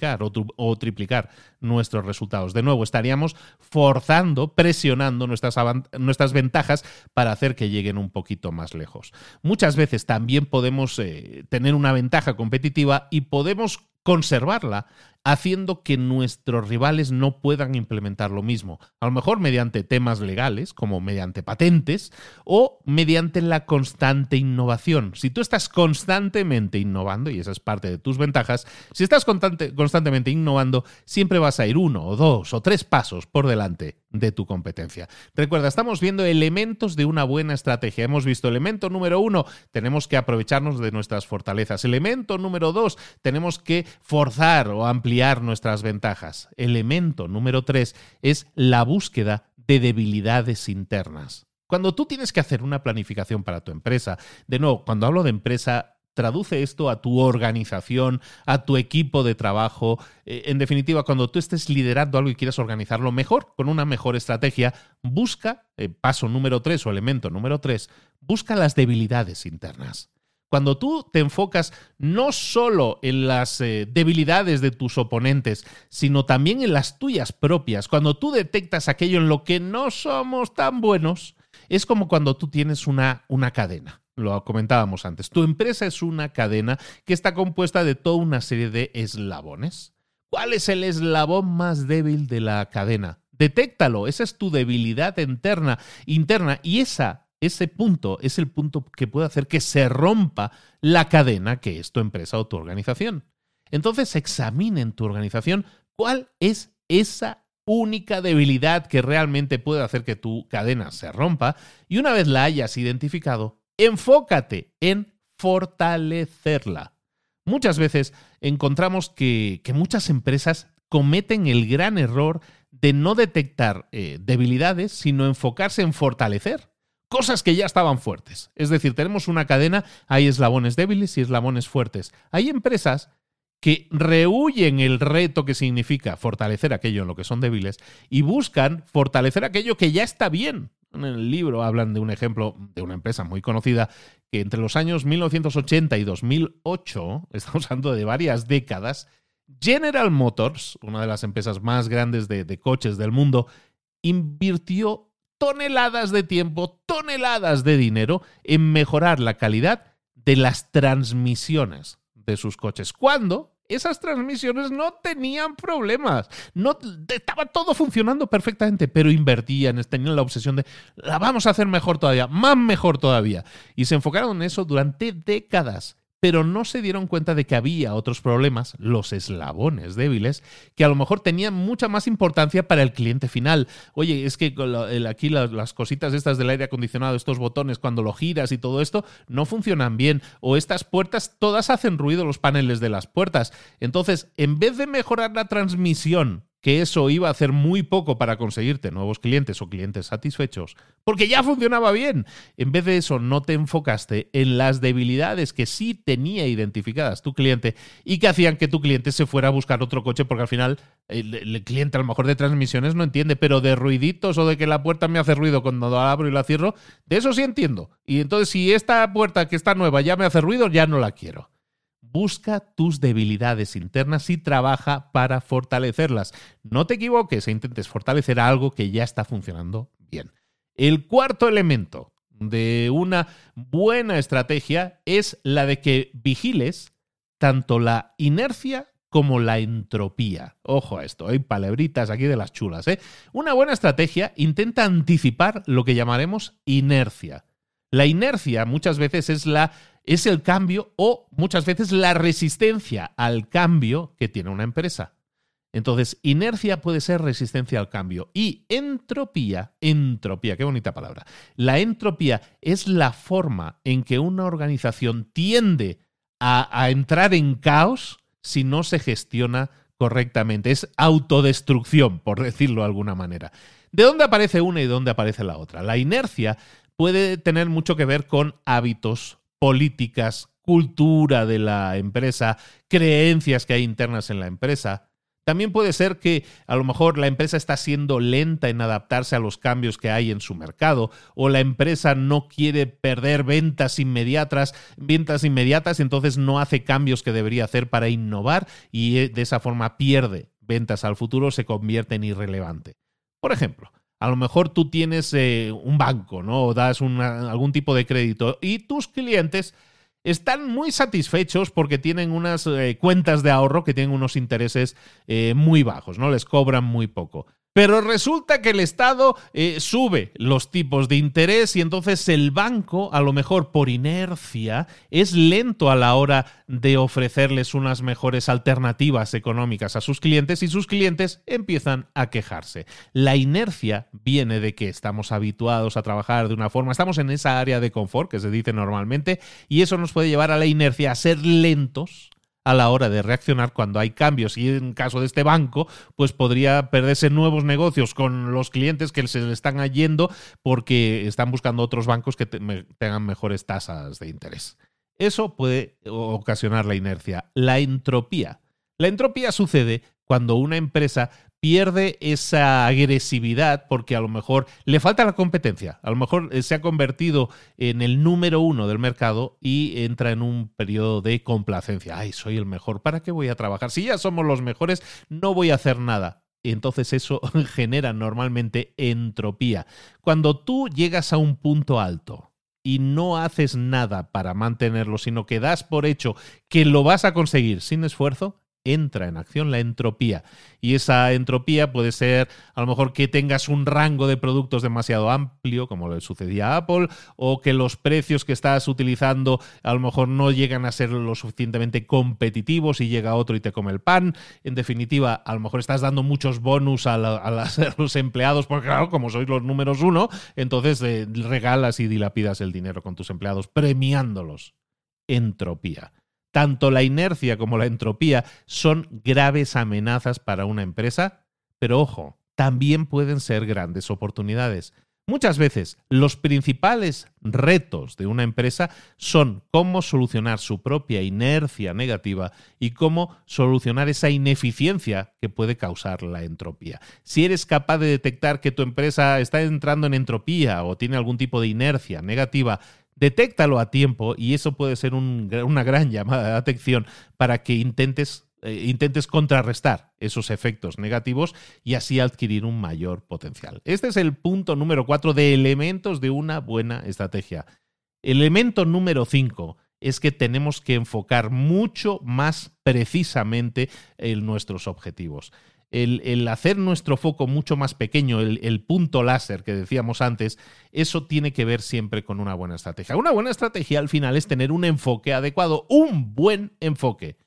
o, triplicar nuestros resultados. De nuevo, estaríamos forzando, presionando nuestras, nuestras ventajas para hacer que lleguen un poquito más lejos. Muchas veces también podemos eh, tener una ventaja competitiva y podemos conservarla haciendo que nuestros rivales no puedan implementar lo mismo. A lo mejor mediante temas legales, como mediante patentes, o mediante la constante innovación. Si tú estás constantemente innovando, y esa es parte de tus ventajas, si estás constantemente innovando, siempre vas a ir uno o dos o tres pasos por delante de tu competencia. Recuerda, estamos viendo elementos de una buena estrategia. Hemos visto elemento número uno, tenemos que aprovecharnos de nuestras fortalezas. Elemento número dos, tenemos que forzar o ampliar nuestras ventajas. Elemento número tres es la búsqueda de debilidades internas. Cuando tú tienes que hacer una planificación para tu empresa, de nuevo, cuando hablo de empresa, traduce esto a tu organización, a tu equipo de trabajo. Eh, en definitiva, cuando tú estés liderando algo y quieras organizarlo mejor, con una mejor estrategia, busca, eh, paso número tres o elemento número tres, busca las debilidades internas. Cuando tú te enfocas no solo en las eh, debilidades de tus oponentes, sino también en las tuyas propias, cuando tú detectas aquello en lo que no somos tan buenos, es como cuando tú tienes una, una cadena. Lo comentábamos antes. Tu empresa es una cadena que está compuesta de toda una serie de eslabones. ¿Cuál es el eslabón más débil de la cadena? Detéctalo, esa es tu debilidad interna, interna y esa ese punto es el punto que puede hacer que se rompa la cadena que es tu empresa o tu organización. Entonces examine en tu organización cuál es esa única debilidad que realmente puede hacer que tu cadena se rompa y una vez la hayas identificado, enfócate en fortalecerla. Muchas veces encontramos que, muchas empresas cometen el gran error de no detectar eh, debilidades, sino enfocarse en fortalecer cosas que ya estaban fuertes. Es decir, tenemos una cadena, hay eslabones débiles y eslabones fuertes. Hay empresas que rehuyen el reto que significa fortalecer aquello en lo que son débiles y buscan fortalecer aquello que ya está bien. En el libro hablan de un ejemplo de una empresa muy conocida que entre los años 1980 y 2008, *laughs* estamos hablando de varias décadas, General Motors, una de las empresas más grandes de, de coches del mundo, invirtió toneladas de tiempo, toneladas de dinero en mejorar la calidad de las transmisiones de sus coches. Cuando esas transmisiones no tenían problemas, no estaba todo funcionando perfectamente, pero invertían, tenían la obsesión de la vamos a hacer mejor todavía, más mejor todavía, y se enfocaron en eso durante décadas pero no se dieron cuenta de que había otros problemas, los eslabones débiles, que a lo mejor tenían mucha más importancia para el cliente final. Oye, es que aquí las cositas estas del aire acondicionado, estos botones, cuando lo giras y todo esto, no funcionan bien. O estas puertas, todas hacen ruido los paneles de las puertas. Entonces, en vez de mejorar la transmisión que eso iba a hacer muy poco para conseguirte nuevos clientes o clientes satisfechos, porque ya funcionaba bien. En vez de eso, no te enfocaste en las debilidades que sí tenía identificadas tu cliente y que hacían que tu cliente se fuera a buscar otro coche, porque al final el, cliente a lo mejor de transmisiones no entiende, pero de ruiditos o de que la puerta me hace ruido cuando la abro y la cierro, de eso sí entiendo. Y entonces si esta puerta que está nueva ya me hace ruido, ya no la quiero. Busca tus debilidades internas y trabaja para fortalecerlas. No te equivoques e intentes fortalecer algo que ya está funcionando bien. El cuarto elemento de una buena estrategia es la de que vigiles tanto la inercia como la entropía. Ojo a esto, hay palabritas aquí de las chulas. ¿eh? Una buena estrategia intenta anticipar lo que llamaremos inercia. La inercia muchas veces es la es el cambio o muchas veces la resistencia al cambio que tiene una empresa. Entonces, inercia puede ser resistencia al cambio y entropía, entropía, qué bonita palabra. La entropía es la forma en que una organización tiende a, entrar en caos si no se gestiona correctamente. Es autodestrucción, por decirlo de alguna manera. ¿De dónde aparece una y de dónde aparece la otra? La inercia puede tener mucho que ver con hábitos, políticas, cultura de la empresa, creencias que hay internas en la empresa. También puede ser que a lo mejor la empresa está siendo lenta en adaptarse a los cambios que hay en su mercado o la empresa no quiere perder ventas inmediatas, ventas inmediatas, entonces no hace cambios que debería hacer para innovar y eh, de esa forma pierde ventas al futuro, se convierte en irrelevante. Por ejemplo, a lo mejor tú tienes eh, un banco, ¿no? O das algún tipo de crédito y tus clientes están muy satisfechos porque tienen unas eh, cuentas de ahorro que tienen unos intereses eh, muy bajos, ¿no? Les cobran muy poco. Pero resulta que el Estado eh, sube los tipos de interés y entonces el banco, a lo mejor por inercia, es lento a la hora de ofrecerles unas mejores alternativas económicas a sus clientes y sus clientes empiezan a quejarse. La inercia viene de que estamos habituados a trabajar de una forma, estamos en esa área de confort que se dice normalmente y eso nos puede llevar a la inercia a ser lentos a la hora de reaccionar cuando hay cambios. Y en caso de este banco, pues podría perderse nuevos negocios con los clientes que se le están yendo porque están buscando otros bancos que tengan mejores tasas de interés. Eso puede ocasionar la inercia. La entropía. La entropía sucede cuando una empresa pierde esa agresividad porque a lo mejor le falta la competencia, a lo mejor eh, se ha convertido en el número uno del mercado y entra en un periodo de complacencia. Ay, soy el mejor, ¿para qué voy a trabajar? Si ya somos los mejores, no voy a hacer nada. Entonces eso *laughs* genera normalmente entropía. Cuando tú llegas a un punto alto, y no haces nada para mantenerlo, sino que das por hecho que lo vas a conseguir sin esfuerzo, entra en acción la entropía. Y esa entropía puede ser a lo mejor que tengas un rango de productos demasiado amplio, como le sucedía a Apple, o que los precios que estás utilizando a lo mejor no llegan a ser lo suficientemente competitivos y llega otro y te come el pan. En definitiva, a lo mejor estás dando muchos bonus a, *laughs* los empleados, porque claro, como sois los números uno, entonces eh, regalas y dilapidas el dinero con tus empleados, premiándolos. Entropía. Tanto la inercia como la entropía son graves amenazas para una empresa, pero ojo, también pueden ser grandes oportunidades. Muchas veces los principales retos de una empresa son cómo solucionar su propia inercia negativa y cómo solucionar esa ineficiencia que puede causar la entropía. Si eres capaz de detectar que tu empresa está entrando en entropía o tiene algún tipo de inercia negativa, Detéctalo a tiempo y eso puede ser una gran llamada de atención para que intentes, eh, intentes contrarrestar esos efectos negativos y así adquirir un mayor potencial. Este es el punto número cuatro de elementos de una buena estrategia. Elemento número cinco es que tenemos que enfocar mucho más precisamente en nuestros objetivos el, hacer nuestro foco mucho más pequeño, el, el, punto láser que decíamos antes, eso tiene que ver siempre con una buena estrategia. Una buena estrategia al final es tener un enfoque adecuado, un buen enfoque.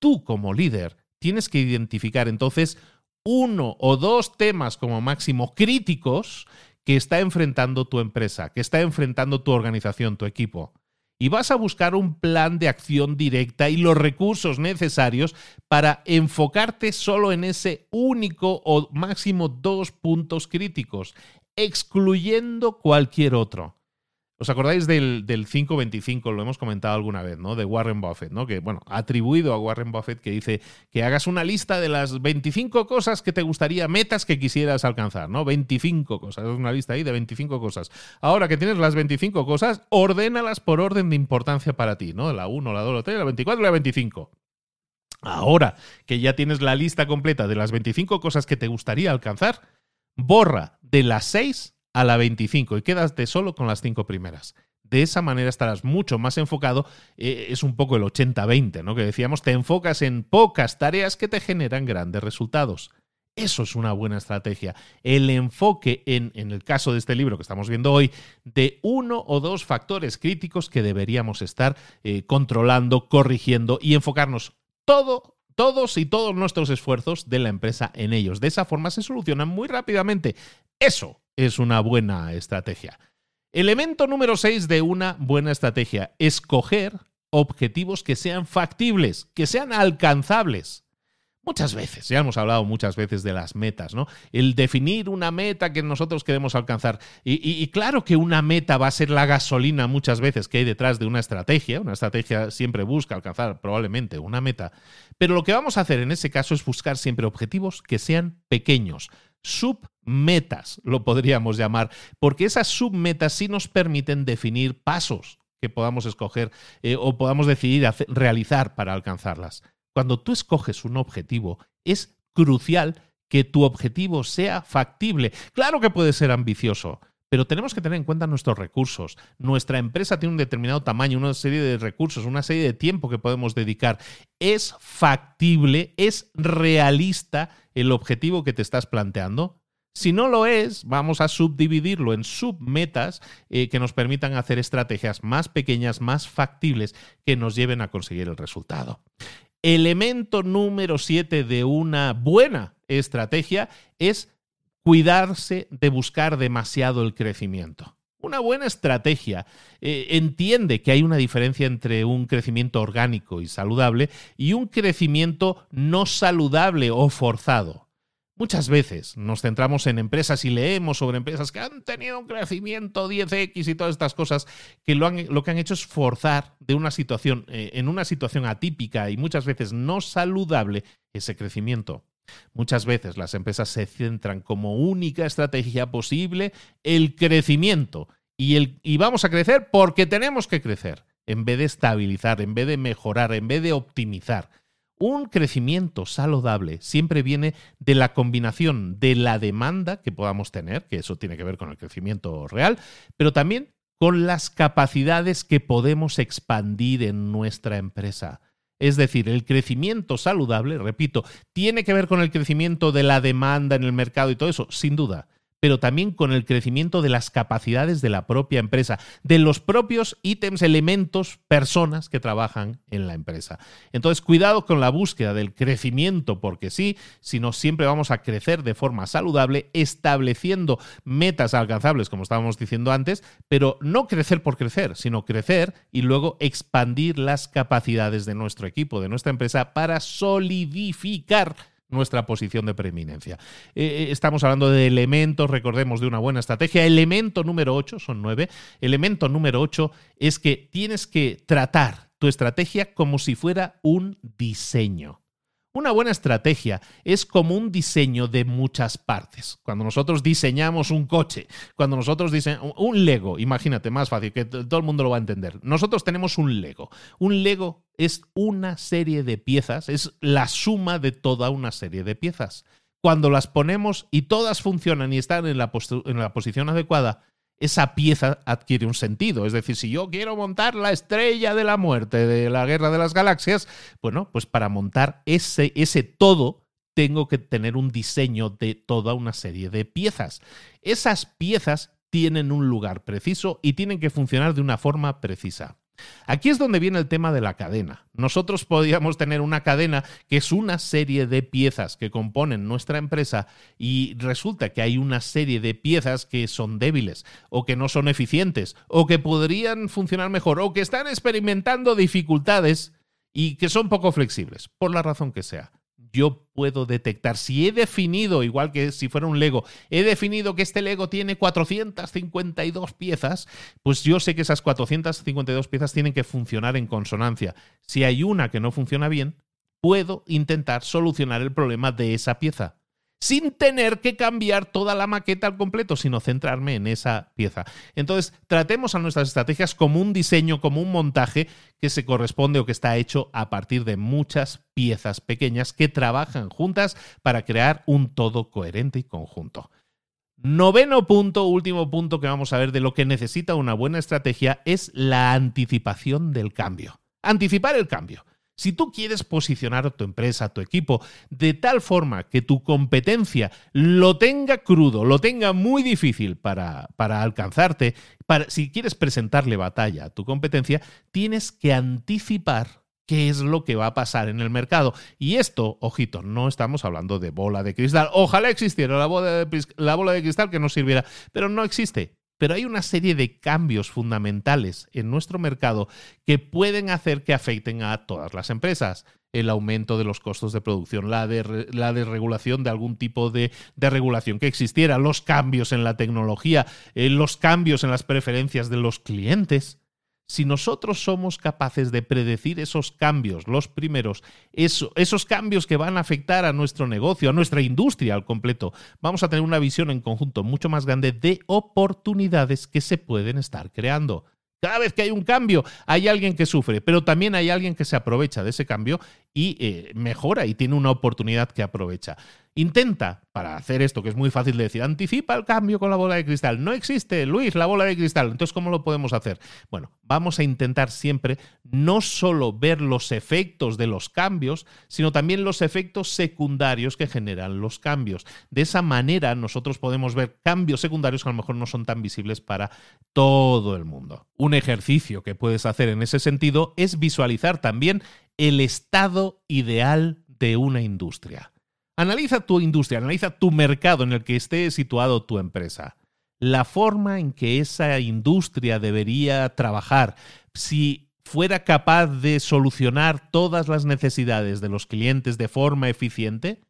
Tú como líder tienes que identificar entonces uno o dos temas como máximo críticos que está enfrentando tu empresa, que está enfrentando tu organización, tu equipo y vas a buscar un plan de acción directa y los recursos necesarios para enfocarte solo en ese único o máximo dos puntos críticos, excluyendo cualquier otro. ¿Os acordáis del, del 525? Lo hemos comentado alguna vez, ¿no? De Warren Buffett, ¿no? Que, bueno, atribuido a Warren Buffett que dice que hagas una lista de las 25 cosas que te gustaría, metas que quisieras alcanzar, ¿no? 25 cosas. Es una lista ahí de 25 cosas. Ahora que tienes las 25 cosas, ordénalas por orden de importancia para ti, ¿no? La 1, la 2, la 3, la 24 y la 25. Ahora que ya tienes la lista completa de las 25 cosas que te gustaría alcanzar, borra de las 6 a la 25 y quédate solo con las cinco primeras. De esa manera estarás mucho más enfocado. Eh, es un poco el 80-20, ¿no? Que decíamos, te enfocas en pocas tareas que te generan grandes resultados. Eso es una buena estrategia. El enfoque en, en el caso de este libro que estamos viendo hoy, de uno o dos factores críticos que deberíamos estar eh, controlando, corrigiendo y enfocarnos todo todos y todos nuestros esfuerzos de la empresa en ellos. De esa forma se solucionan muy rápidamente. Eso es una buena estrategia. Elemento número 6 de una buena estrategia, escoger objetivos que sean factibles, que sean alcanzables. Muchas veces, ya hemos hablado muchas veces de las metas, ¿no? El definir una meta que nosotros queremos alcanzar. Y, claro que una meta va a ser la gasolina muchas veces que hay detrás de una estrategia. Una estrategia siempre busca alcanzar probablemente una meta. Pero lo que vamos a hacer en ese caso es buscar siempre objetivos que sean pequeños, submetas, lo podríamos llamar, porque esas submetas sí nos permiten definir pasos que podamos escoger eh, o podamos decidir realizar para alcanzarlas. Cuando tú escoges un objetivo, es crucial que tu objetivo sea factible. Claro que puede ser ambicioso, pero tenemos que tener en cuenta nuestros recursos. Nuestra empresa tiene un determinado tamaño, una serie de recursos, una serie de tiempo que podemos dedicar. ¿Es factible, es realista el objetivo que te estás planteando? Si no lo es, vamos a subdividirlo en submetas eh, que nos permitan hacer estrategias más pequeñas, más factibles, que nos lleven a conseguir el resultado. Elemento número 7 de una buena estrategia es cuidarse de buscar demasiado el crecimiento. Una buena estrategia eh, entiende que hay una diferencia entre un crecimiento orgánico y saludable y un crecimiento no saludable o forzado. Muchas veces nos centramos en empresas y leemos sobre empresas que han tenido un crecimiento 10x y todas estas cosas que lo, que han hecho es forzar de una situación, eh, en una situación atípica y muchas veces no saludable ese crecimiento. Muchas veces las empresas se centran como única estrategia posible el crecimiento y, el, y vamos a crecer porque tenemos que crecer, en vez de estabilizar, en vez de mejorar, en vez de optimizar. Un crecimiento saludable siempre viene de la combinación de la demanda que podamos tener, que eso tiene que ver con el crecimiento real, pero también con las capacidades que podemos expandir en nuestra empresa. Es decir, el crecimiento saludable, repito, tiene que ver con el crecimiento de la demanda en el mercado y todo eso, sin duda pero también con el crecimiento de las capacidades de la propia empresa, de los propios ítems, elementos, personas que trabajan en la empresa. Entonces, cuidado con la búsqueda del crecimiento, porque sí, sino siempre vamos a crecer de forma saludable, estableciendo metas alcanzables, como estábamos diciendo antes, pero no crecer por crecer, sino crecer y luego expandir las capacidades de nuestro equipo, de nuestra empresa, para solidificar nuestra posición de preeminencia. Eh, eh, estamos hablando de elementos, recordemos, de una buena estrategia. Elemento número 8, son nueve. Elemento número 8 es que tienes que tratar tu estrategia como si fuera un diseño. Una buena estrategia es como un diseño de muchas partes. Cuando nosotros diseñamos un coche, cuando nosotros diseñamos un Lego, imagínate, más fácil, que todo el mundo lo va a entender. Nosotros tenemos un Lego. Un Lego es una serie de piezas, es la suma de toda una serie de piezas. Cuando las ponemos y todas funcionan y están en la, en la posición adecuada, esa pieza adquiere un sentido. Es decir, si yo quiero montar la estrella de la muerte de la Guerra de las Galaxias, bueno, pues para montar ese, ese todo tengo que tener un diseño de toda una serie de piezas. Esas piezas tienen un lugar preciso y tienen que funcionar de una forma precisa. Aquí es donde viene el tema de la cadena. Nosotros podríamos tener una cadena que es una serie de piezas que componen nuestra empresa y resulta que hay una serie de piezas que son débiles o que no son eficientes o que podrían funcionar mejor o que están experimentando dificultades y que son poco flexibles, por la razón que sea yo puedo detectar. Si he definido, igual que si fuera un Lego, he definido que este Lego tiene 452 piezas, pues yo sé que esas 452 piezas tienen que funcionar en consonancia. Si hay una que no funciona bien, puedo intentar solucionar el problema de esa pieza sin tener que cambiar toda la maqueta al completo, sino centrarme en esa pieza. Entonces, tratemos a nuestras estrategias como un diseño, como un montaje que se corresponde o que está hecho a partir de muchas piezas pequeñas que trabajan juntas para crear un todo coherente y conjunto. Noveno punto, último punto que vamos a ver de lo que necesita una buena estrategia es la anticipación del cambio. Anticipar el cambio. Si tú quieres posicionar tu empresa, tu equipo, de tal forma que tu competencia lo tenga crudo, lo tenga muy difícil para, para alcanzarte, para, si quieres presentarle batalla a tu competencia, tienes que anticipar qué es lo que va a pasar en el mercado. Y esto, ojito, no estamos hablando de bola de cristal. Ojalá existiera la bola de, la bola de cristal que nos sirviera, pero no existe. Pero hay una serie de cambios fundamentales en nuestro mercado que pueden hacer que afecten a todas las empresas. El aumento de los costos de producción, la, desregulación de algún tipo de, regulación que existiera, los cambios en la tecnología, eh, los cambios en las preferencias de los clientes. Si nosotros somos capaces de predecir esos cambios, los primeros, esos cambios que van a afectar a nuestro negocio, a nuestra industria al completo, vamos a tener una visión en conjunto mucho más grande de oportunidades que se pueden estar creando. Cada vez que hay un cambio, hay alguien que sufre, pero también hay alguien que se aprovecha de ese cambio y eh, mejora y tiene una oportunidad que aprovecha. Intenta, para hacer esto, que es muy fácil de decir, anticipa el cambio con la bola de cristal. No existe, Luis, la bola de cristal. Entonces, ¿cómo lo podemos hacer? Bueno, vamos a intentar siempre no solo ver los efectos de los cambios, sino también los efectos secundarios que generan los cambios. De esa manera, nosotros podemos ver cambios secundarios que a lo mejor no son tan visibles para todo el mundo. Un ejercicio que puedes hacer en ese sentido es visualizar también el estado ideal de una industria. Analiza tu industria, analiza tu mercado en el que esté situado tu empresa. La forma en que esa industria debería trabajar, si fuera capaz de solucionar todas las necesidades de los clientes de forma eficiente,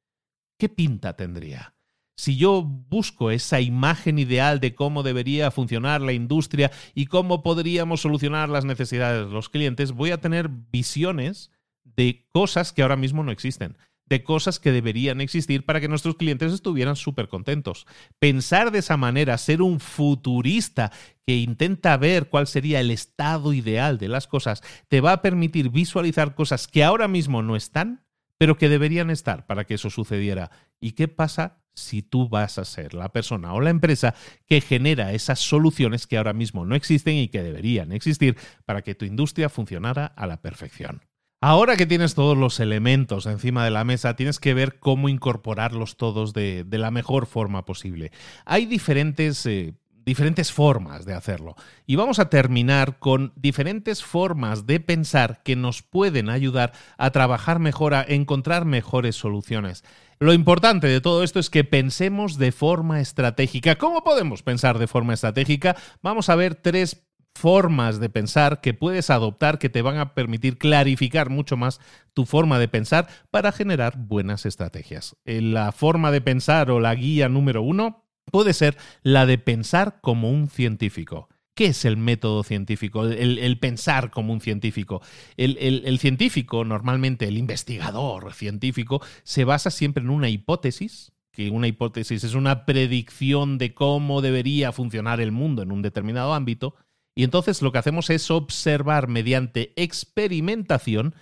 ¿qué pinta tendría? Si yo busco esa imagen ideal de cómo debería funcionar la industria y cómo podríamos solucionar las necesidades de los clientes, voy a tener visiones de cosas que ahora mismo no existen, de cosas que deberían existir para que nuestros clientes estuvieran súper contentos. Pensar de esa manera, ser un futurista que intenta ver cuál sería el estado ideal de las cosas, te va a permitir visualizar cosas que ahora mismo no están, pero que deberían estar para que eso sucediera. ¿Y qué pasa si tú vas a ser la persona o la empresa que genera esas soluciones que ahora mismo no existen y que deberían existir para que tu industria funcionara a la perfección? Ahora que tienes todos los elementos encima de la mesa, tienes que ver cómo incorporarlos todos de, la mejor forma posible. Hay diferentes, eh, diferentes formas de hacerlo. Y vamos a terminar con diferentes formas de pensar que nos pueden ayudar a trabajar mejor, a encontrar mejores soluciones. Lo importante de todo esto es que pensemos de forma estratégica. ¿Cómo podemos pensar de forma estratégica? Vamos a ver tres formas de pensar que puedes adoptar que te van a permitir clarificar mucho más tu forma de pensar para generar buenas estrategias. Eh, la forma de pensar o la guía número uno puede ser la de pensar como un científico. ¿Qué es el método científico? El, pensar como un científico. el, científico, normalmente el investigador científico, se basa siempre en una hipótesis, que una hipótesis es una predicción de cómo debería funcionar el mundo en un determinado ámbito, y entonces lo que hacemos es observar mediante experimentación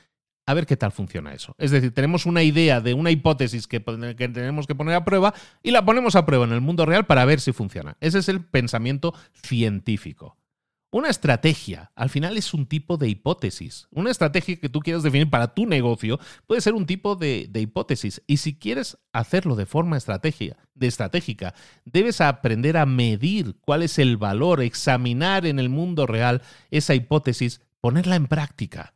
a ver qué tal funciona eso. Es decir, tenemos una idea de una hipótesis que, tenemos que poner a prueba y la ponemos a prueba en el mundo real para ver si funciona. Ese es el pensamiento científico. Una estrategia, al final, es un tipo de hipótesis. Una estrategia que tú quieras definir para tu negocio puede ser un tipo de, hipótesis. Y si quieres hacerlo de forma de estratégica, debes aprender a medir cuál es el valor, examinar en el mundo real esa hipótesis, ponerla en práctica.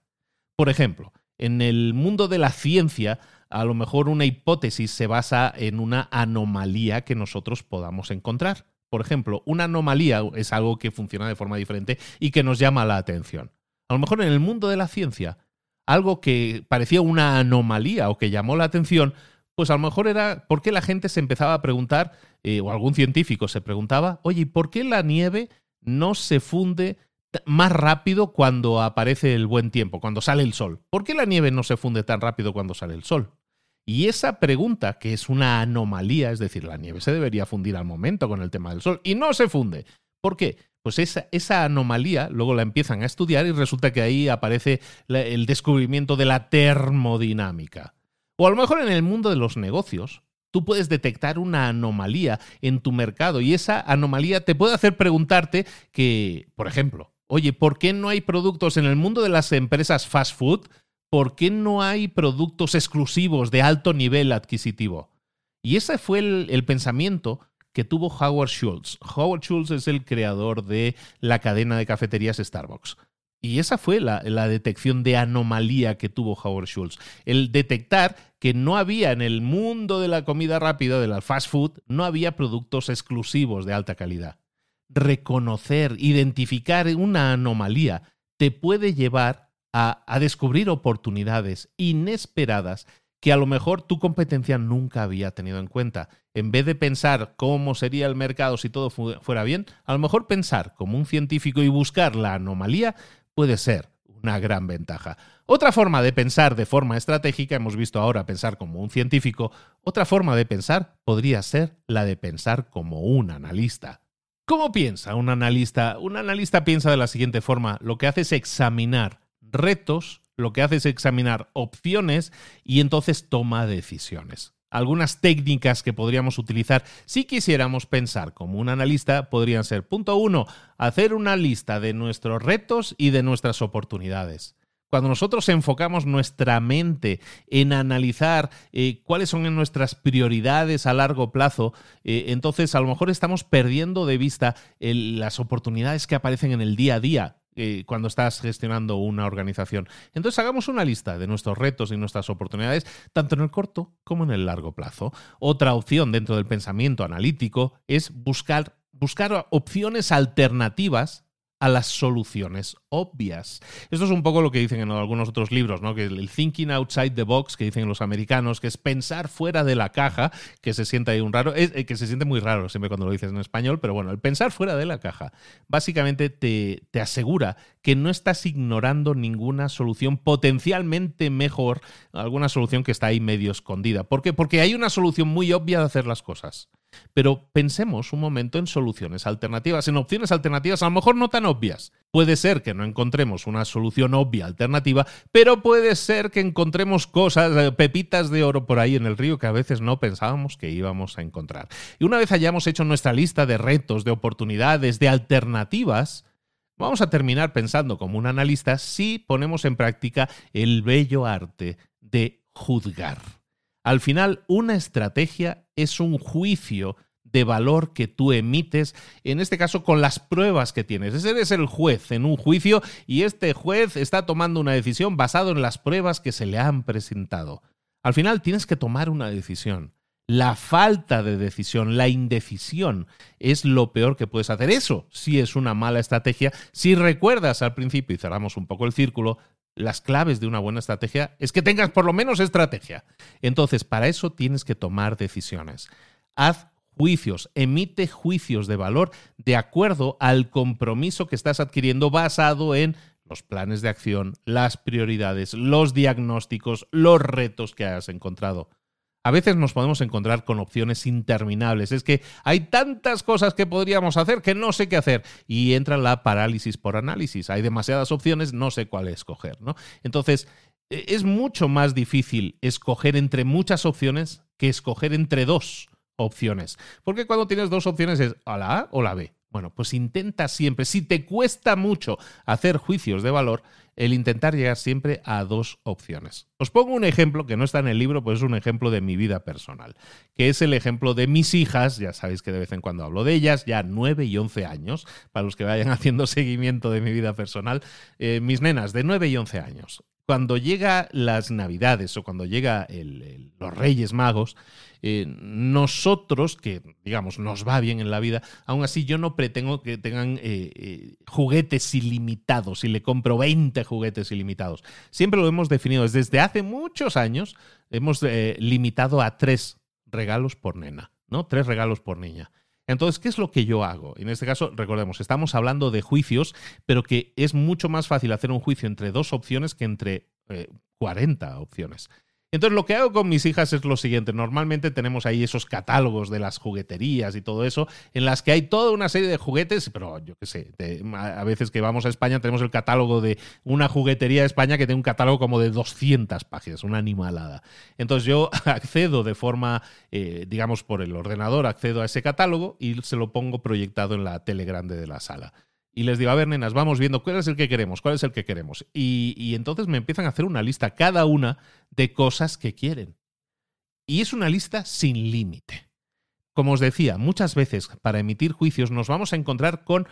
Por ejemplo, en el mundo de la ciencia, a lo mejor una hipótesis se basa en una anomalía que nosotros podamos encontrar. Por ejemplo, una anomalía es algo que funciona de forma diferente y que nos llama la atención. A lo mejor en el mundo de la ciencia, algo que parecía una anomalía o que llamó la atención, pues a lo mejor era por qué la gente se empezaba a preguntar, eh, o algún científico se preguntaba, oye, ¿por qué la nieve no se funde más rápido cuando aparece el buen tiempo, cuando sale el sol? ¿Por qué la nieve no se funde tan rápido cuando sale el sol? Y esa pregunta, que es una anomalía, es decir, la nieve se debería fundir al momento con el tema del sol, y no se funde. ¿Por qué? Pues esa, esa anomalía luego la empiezan a estudiar y resulta que ahí aparece el descubrimiento de la termodinámica. O a lo mejor en el mundo de los negocios, tú puedes detectar una anomalía en tu mercado y esa anomalía te puede hacer preguntarte que, por ejemplo, oye, ¿por qué no hay productos en el mundo de las empresas fast food ¿por qué no hay productos exclusivos de alto nivel adquisitivo? Y ese fue el, pensamiento que tuvo Howard Schultz. Howard Schultz es el creador de la cadena de cafeterías Starbucks. Y esa fue la, la, detección de anomalía que tuvo Howard Schultz. El detectar que no había en el mundo de la comida rápida, de la fast food, no había productos exclusivos de alta calidad. reconocer, identificar una anomalía, te puede llevar a, descubrir oportunidades inesperadas que a lo mejor tu competencia nunca había tenido en cuenta. En vez de pensar cómo sería el mercado si todo fuera bien, a lo mejor pensar como un científico y buscar la anomalía puede ser una gran ventaja. Otra forma de pensar de forma estratégica, hemos visto ahora pensar como un científico, otra forma de pensar podría ser la de pensar como un analista. ¿Cómo piensa un analista? Un analista piensa de la siguiente forma, lo que hace es examinar retos lo que hace es examinar opciones y entonces toma decisiones. Algunas técnicas que podríamos utilizar si quisiéramos pensar como un analista podrían ser, punto uno, hacer una lista de nuestros retos y de nuestras oportunidades. Cuando nosotros enfocamos nuestra mente en analizar eh, cuáles son nuestras prioridades a largo plazo, eh, entonces a lo mejor estamos perdiendo de vista las oportunidades que aparecen en el día a día eh, cuando estás gestionando una organización. Entonces hagamos una lista de nuestros retos y nuestras oportunidades, tanto en el corto como en el largo plazo. Otra opción dentro del pensamiento analítico es buscar, buscar opciones alternativas a las soluciones obvias. Esto es un poco lo que dicen en algunos otros libros, ¿no? Que el thinking outside the box que dicen los americanos, que es pensar fuera de la caja, que se siente ahí un raro, eh, que se siente muy raro siempre cuando lo dices en español, pero bueno, el pensar fuera de la caja básicamente te, te asegura que no estás ignorando ninguna solución potencialmente mejor, alguna solución que está ahí medio escondida. ¿Por qué? Porque hay una solución muy obvia de hacer las cosas. Pero pensemos un momento en soluciones alternativas, en opciones alternativas, a lo mejor no tan obvias. Puede ser que no encontremos una solución obvia alternativa, pero puede ser que encontremos cosas, eh, pepitas de oro por ahí en el río que a veces no pensábamos que íbamos a encontrar. Y una vez hayamos hecho nuestra lista de retos, de oportunidades, de alternativas, vamos a terminar pensando como un analista si ponemos en práctica el bello arte de juzgar. Al final, una estrategia es un juicio de valor que tú emites, en este caso con las pruebas que tienes. Ese eres el juez en un juicio y este juez está tomando una decisión basado en las pruebas que se le han presentado. Al final tienes que tomar una decisión. La falta de decisión, la indecisión, es lo peor que puedes hacer. Eso sí es una mala estrategia. Si recuerdas al principio, y cerramos un poco el círculo, las claves de una buena estrategia es que tengas por lo menos estrategia. Entonces, para eso tienes que tomar decisiones. Haz juicios, emite juicios de valor de acuerdo al compromiso que estás adquiriendo basado en los planes de acción, las prioridades, los diagnósticos, los retos que has encontrado. A veces nos podemos encontrar con opciones interminables. Es que hay tantas cosas que podríamos hacer que no sé qué hacer. Y entra la parálisis por análisis. Hay demasiadas opciones, no sé cuál escoger. ¿no? Entonces, e, es mucho más difícil escoger entre muchas opciones que escoger entre dos opciones. Porque cuando tienes dos opciones es a la A o la B. Bueno, pues intenta siempre, si te cuesta mucho hacer juicios de valor, el intentar llegar siempre a dos opciones. Os pongo un ejemplo que no está en el libro, pues es un ejemplo de mi vida personal, que es el ejemplo de mis hijas, ya sabéis que de vez en cuando hablo de ellas, ya 9 y 11 años, para los que vayan *laughs* haciendo seguimiento de mi vida personal, eh, mis nenas de 9 y 11 años. Cuando llega las navidades o cuando llega los Reyes Magos, eh, nosotros, que digamos nos va bien en la vida, aún así yo no pretendo que tengan eh, eh, juguetes ilimitados y le compro 20 juguetes ilimitados. Siempre lo hemos definido, desde hace muchos años hemos limitado a tres regalos por nena, ¿no? Tres regalos por niña. Entonces, ¿qué es lo que yo hago? En este caso, recordemos, estamos hablando de juicios, pero que es mucho más fácil hacer un juicio entre dos opciones que entre 40 opciones. Entonces lo que hago con mis hijas es lo siguiente. Normalmente tenemos ahí esos catálogos de las jugueterías y todo eso, en las que hay toda una serie de juguetes, pero yo qué sé, a veces que vamos a España tenemos el catálogo de una juguetería de España que tiene un catálogo como de 200 páginas, una animalada. Entonces yo *laughs* accedo de forma, eh, digamos, por el ordenador, accedo a ese catálogo y se lo pongo proyectado en la tele grande de la sala y les digo, a ver, nenas, vamos viendo cuál es el que queremos, cuál es el que queremos. Y, entonces me empiezan a hacer una lista cada una de cosas que quieren. Y es una lista sin límite. Como os decía, muchas veces para emitir juicios nos vamos a encontrar con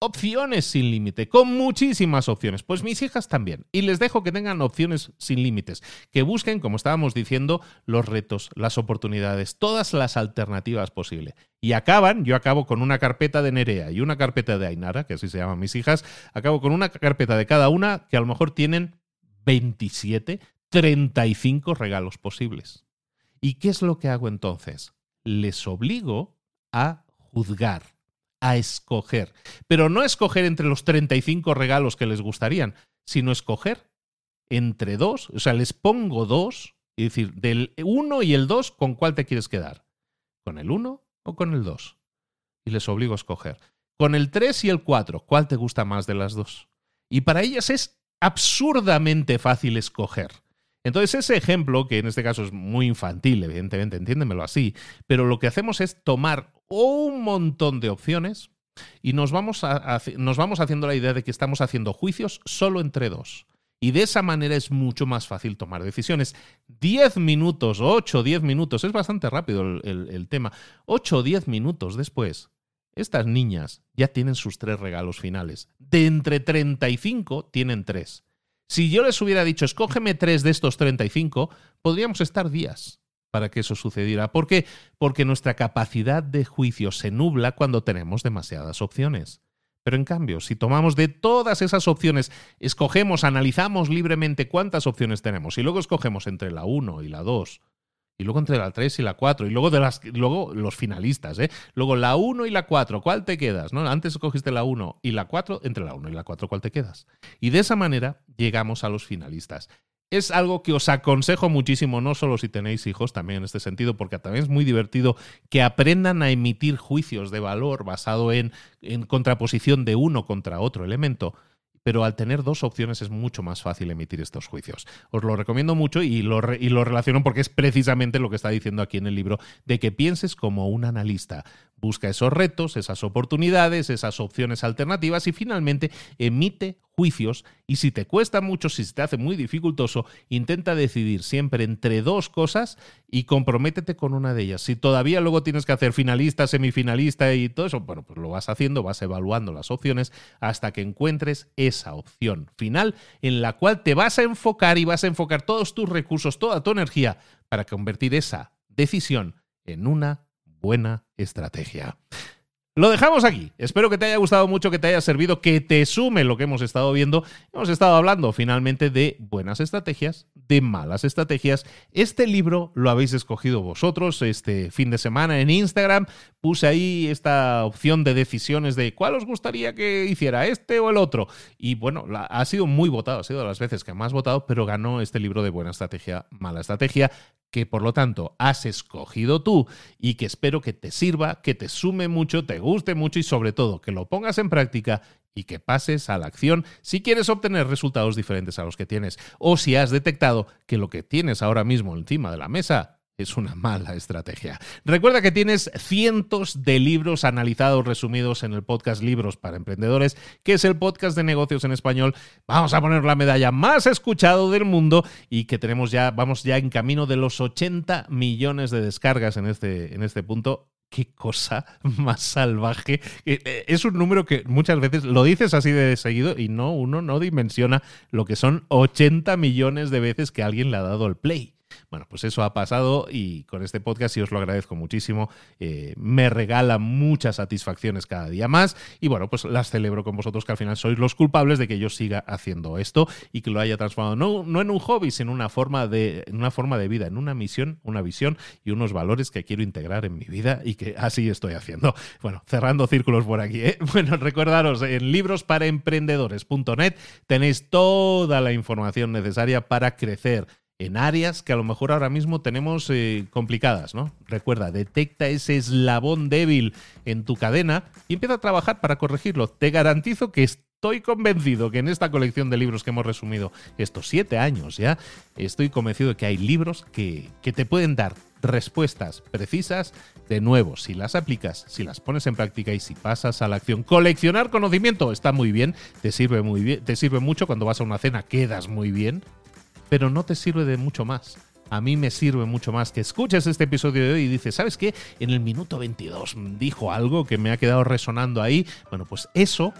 opciones sin límite, con muchísimas opciones. Pues mis hijas también. Y les dejo que tengan opciones sin límites, que busquen, como estábamos diciendo, los retos, las oportunidades, todas las alternativas posibles. Y acaban, yo acabo con una carpeta de Nerea y una carpeta de Ainara, que así se llaman mis hijas, acabo con una carpeta de cada una que a lo mejor tienen 27, 35 regalos posibles. ¿Y qué es lo que hago entonces? Les obligo a juzgar a escoger. Pero no escoger entre los 35 regalos que les gustarían, sino escoger entre dos. O sea, les pongo dos y decir, del 1 y el 2, ¿con cuál te quieres quedar? ¿Con el 1 o con el 2? Y les obligo a escoger. Con el 3 y el 4, ¿cuál te gusta más de las dos? Y para ellas es absurdamente fácil escoger. Entonces ese ejemplo, que en este caso es muy infantil, evidentemente, entiéndemelo así, pero lo que hacemos es tomar un montón de opciones y nos vamos, nos vamos haciendo la idea de que estamos haciendo juicios solo entre dos. Y de esa manera es mucho más fácil tomar decisiones. Diez minutos, ocho o diez minutos, es bastante rápido el, tema. Ocho o diez minutos después, estas niñas ya tienen sus tres regalos finales. De entre 35 tienen tres. Si yo les hubiera dicho, escógeme tres de estos 35, podríamos estar días para que eso sucediera. ¿Por qué? Porque nuestra capacidad de juicio se nubla cuando tenemos demasiadas opciones. Pero en cambio, si tomamos de todas esas opciones, escogemos, analizamos libremente cuántas opciones tenemos y luego escogemos entre la 1 y la 2 y luego entre la 3 y la 4, y luego, de las, luego los finalistas, ¿eh? Luego la 1 y la 4, ¿cuál te quedas? ¿No? Antes escogiste la 1 y la 4, entre la 1 y la 4, ¿cuál te quedas? Y de esa manera llegamos a los finalistas. Es algo que os aconsejo muchísimo, no solo si tenéis hijos, también en este sentido, porque también es muy divertido que aprendan a emitir juicios de valor basado en, en contraposición de uno contra otro elemento pero al tener dos opciones es mucho más fácil emitir estos juicios. Os lo recomiendo mucho y lo, y lo relaciono porque es precisamente lo que está diciendo aquí en el libro, de que pienses como un analista. Busca esos retos, esas oportunidades, esas opciones alternativas y finalmente emite juicios y si te cuesta mucho, si se te hace muy dificultoso, intenta decidir siempre entre dos cosas y comprométete con una de ellas. Si todavía luego tienes que hacer finalista, semifinalista y todo eso, bueno, pues lo vas haciendo, vas evaluando las opciones hasta que encuentres esa opción final en la cual te vas a enfocar y vas a enfocar todos tus recursos, toda tu energía para convertir esa decisión en una buena estrategia. Lo dejamos aquí. Espero que te haya gustado mucho, que te haya servido, que te sume lo que hemos estado viendo. Hemos estado hablando finalmente de buenas estrategias, de malas estrategias. Este libro lo habéis escogido vosotros este fin de semana en Instagram. Puse ahí esta opción de decisiones de cuál os gustaría que hiciera, este o el otro. Y bueno, ha sido muy votado, ha sido de las veces que más votado, pero ganó este libro de buena estrategia, mala estrategia que por lo tanto has escogido tú y que espero que te sirva, que te sume mucho, te guste mucho y sobre todo que lo pongas en práctica y que pases a la acción si quieres obtener resultados diferentes a los que tienes. O si has detectado que lo que tienes ahora mismo encima de la mesa es una mala estrategia. Recuerda que tienes cientos de libros analizados, resumidos en el podcast Libros para Emprendedores, que es el podcast de negocios en español. Vamos a poner la medalla más escuchado del mundo y que tenemos ya, vamos ya en camino de los 80 millones de descargas en este, en este punto qué cosa *laughs* más salvaje. Eh, es un número que muchas veces lo dices así de seguido y no, uno no dimensiona lo que son 80 millones de veces que alguien le ha dado el play. Bueno, pues eso ha pasado y con este podcast, y os lo agradezco muchísimo, eh, me regala muchas satisfacciones cada día más y bueno, pues las celebro con vosotros que al final sois los culpables de que yo siga haciendo esto y que lo haya transformado no, no en un hobby, sino en una, forma de, una forma de vida, en una misión, una visión y unos valores que quiero integrar en mi vida y que así estoy haciendo. Bueno, cerrando círculos por aquí. ¿eh? *laughs* Bueno, recordaros, en librosparaemprendedores.net tenéis toda la información necesaria para crecer en áreas que a lo mejor ahora mismo tenemos eh, complicadas, ¿no? Recuerda, detecta ese eslabón débil en tu cadena y empieza a trabajar para corregirlo. Te garantizo que estoy convencido que en esta colección de libros que hemos resumido estos siete años ya, estoy convencido de que hay libros que, que te pueden dar respuestas precisas. De nuevo, si las aplicas, si las pones en práctica y si pasas a la acción, coleccionar conocimiento está muy bien, te sirve muy bien, te sirve mucho cuando vas a una cena, quedas muy bien, pero no te sirve de mucho más. A mí me sirve mucho más que escuches este episodio de hoy y dices, ¿sabes qué? En el minuto 22 dijo algo que me ha quedado resonando ahí. Bueno, pues eso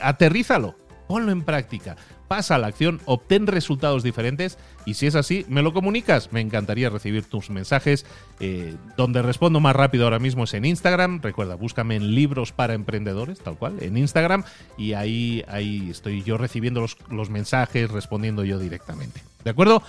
aterrízalo, ponlo en práctica, pasa a la acción, obtén resultados diferentes y si es así, me lo comunicas. Me encantaría recibir tus mensajes. Eh, donde respondo más rápido ahora mismo es en Instagram. Recuerda, búscame en libros para emprendedores, tal cual, en Instagram y ahí, ahí estoy yo recibiendo los, los mensajes, respondiendo yo directamente. ¿De acuerdo?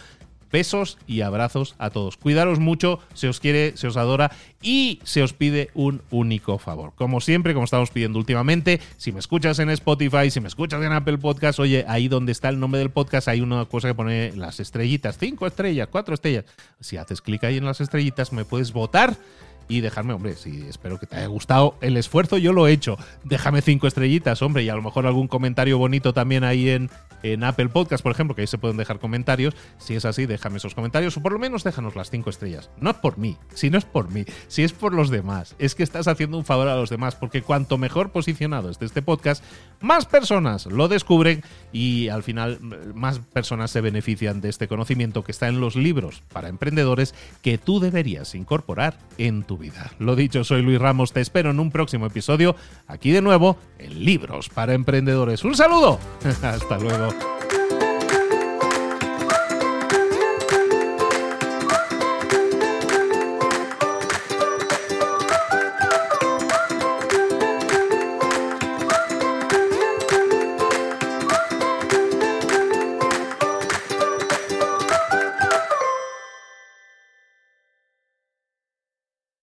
Besos y abrazos a todos. Cuidaros mucho, se os quiere, se os adora y se os pide un único favor. Como siempre, como estamos pidiendo últimamente, si me escuchas en Spotify, si me escuchas en Apple Podcast, oye, ahí donde está el nombre del podcast hay una cosa que pone las estrellitas, cinco estrellas, cuatro estrellas. Si haces clic ahí en las estrellitas, me puedes votar y dejarme, hombre, si espero que te haya gustado el esfuerzo, yo lo he hecho. Déjame cinco estrellitas, hombre, y a lo mejor algún comentario bonito también ahí en, en Apple Podcast, por ejemplo, que ahí se pueden dejar comentarios. Si es así, déjame esos comentarios o por lo menos déjanos las cinco estrellas. No es por mí, si no es por mí, si es por los demás. Es que estás haciendo un favor a los demás, porque cuanto mejor posicionado esté este podcast, más personas lo descubren y al final más personas se benefician de este conocimiento que está en los libros para emprendedores que tú deberías incorporar en tu vida. Lo dicho, soy Luis Ramos, te espero en un próximo episodio, aquí de nuevo, en Libros para Emprendedores. Un saludo, *laughs* hasta luego.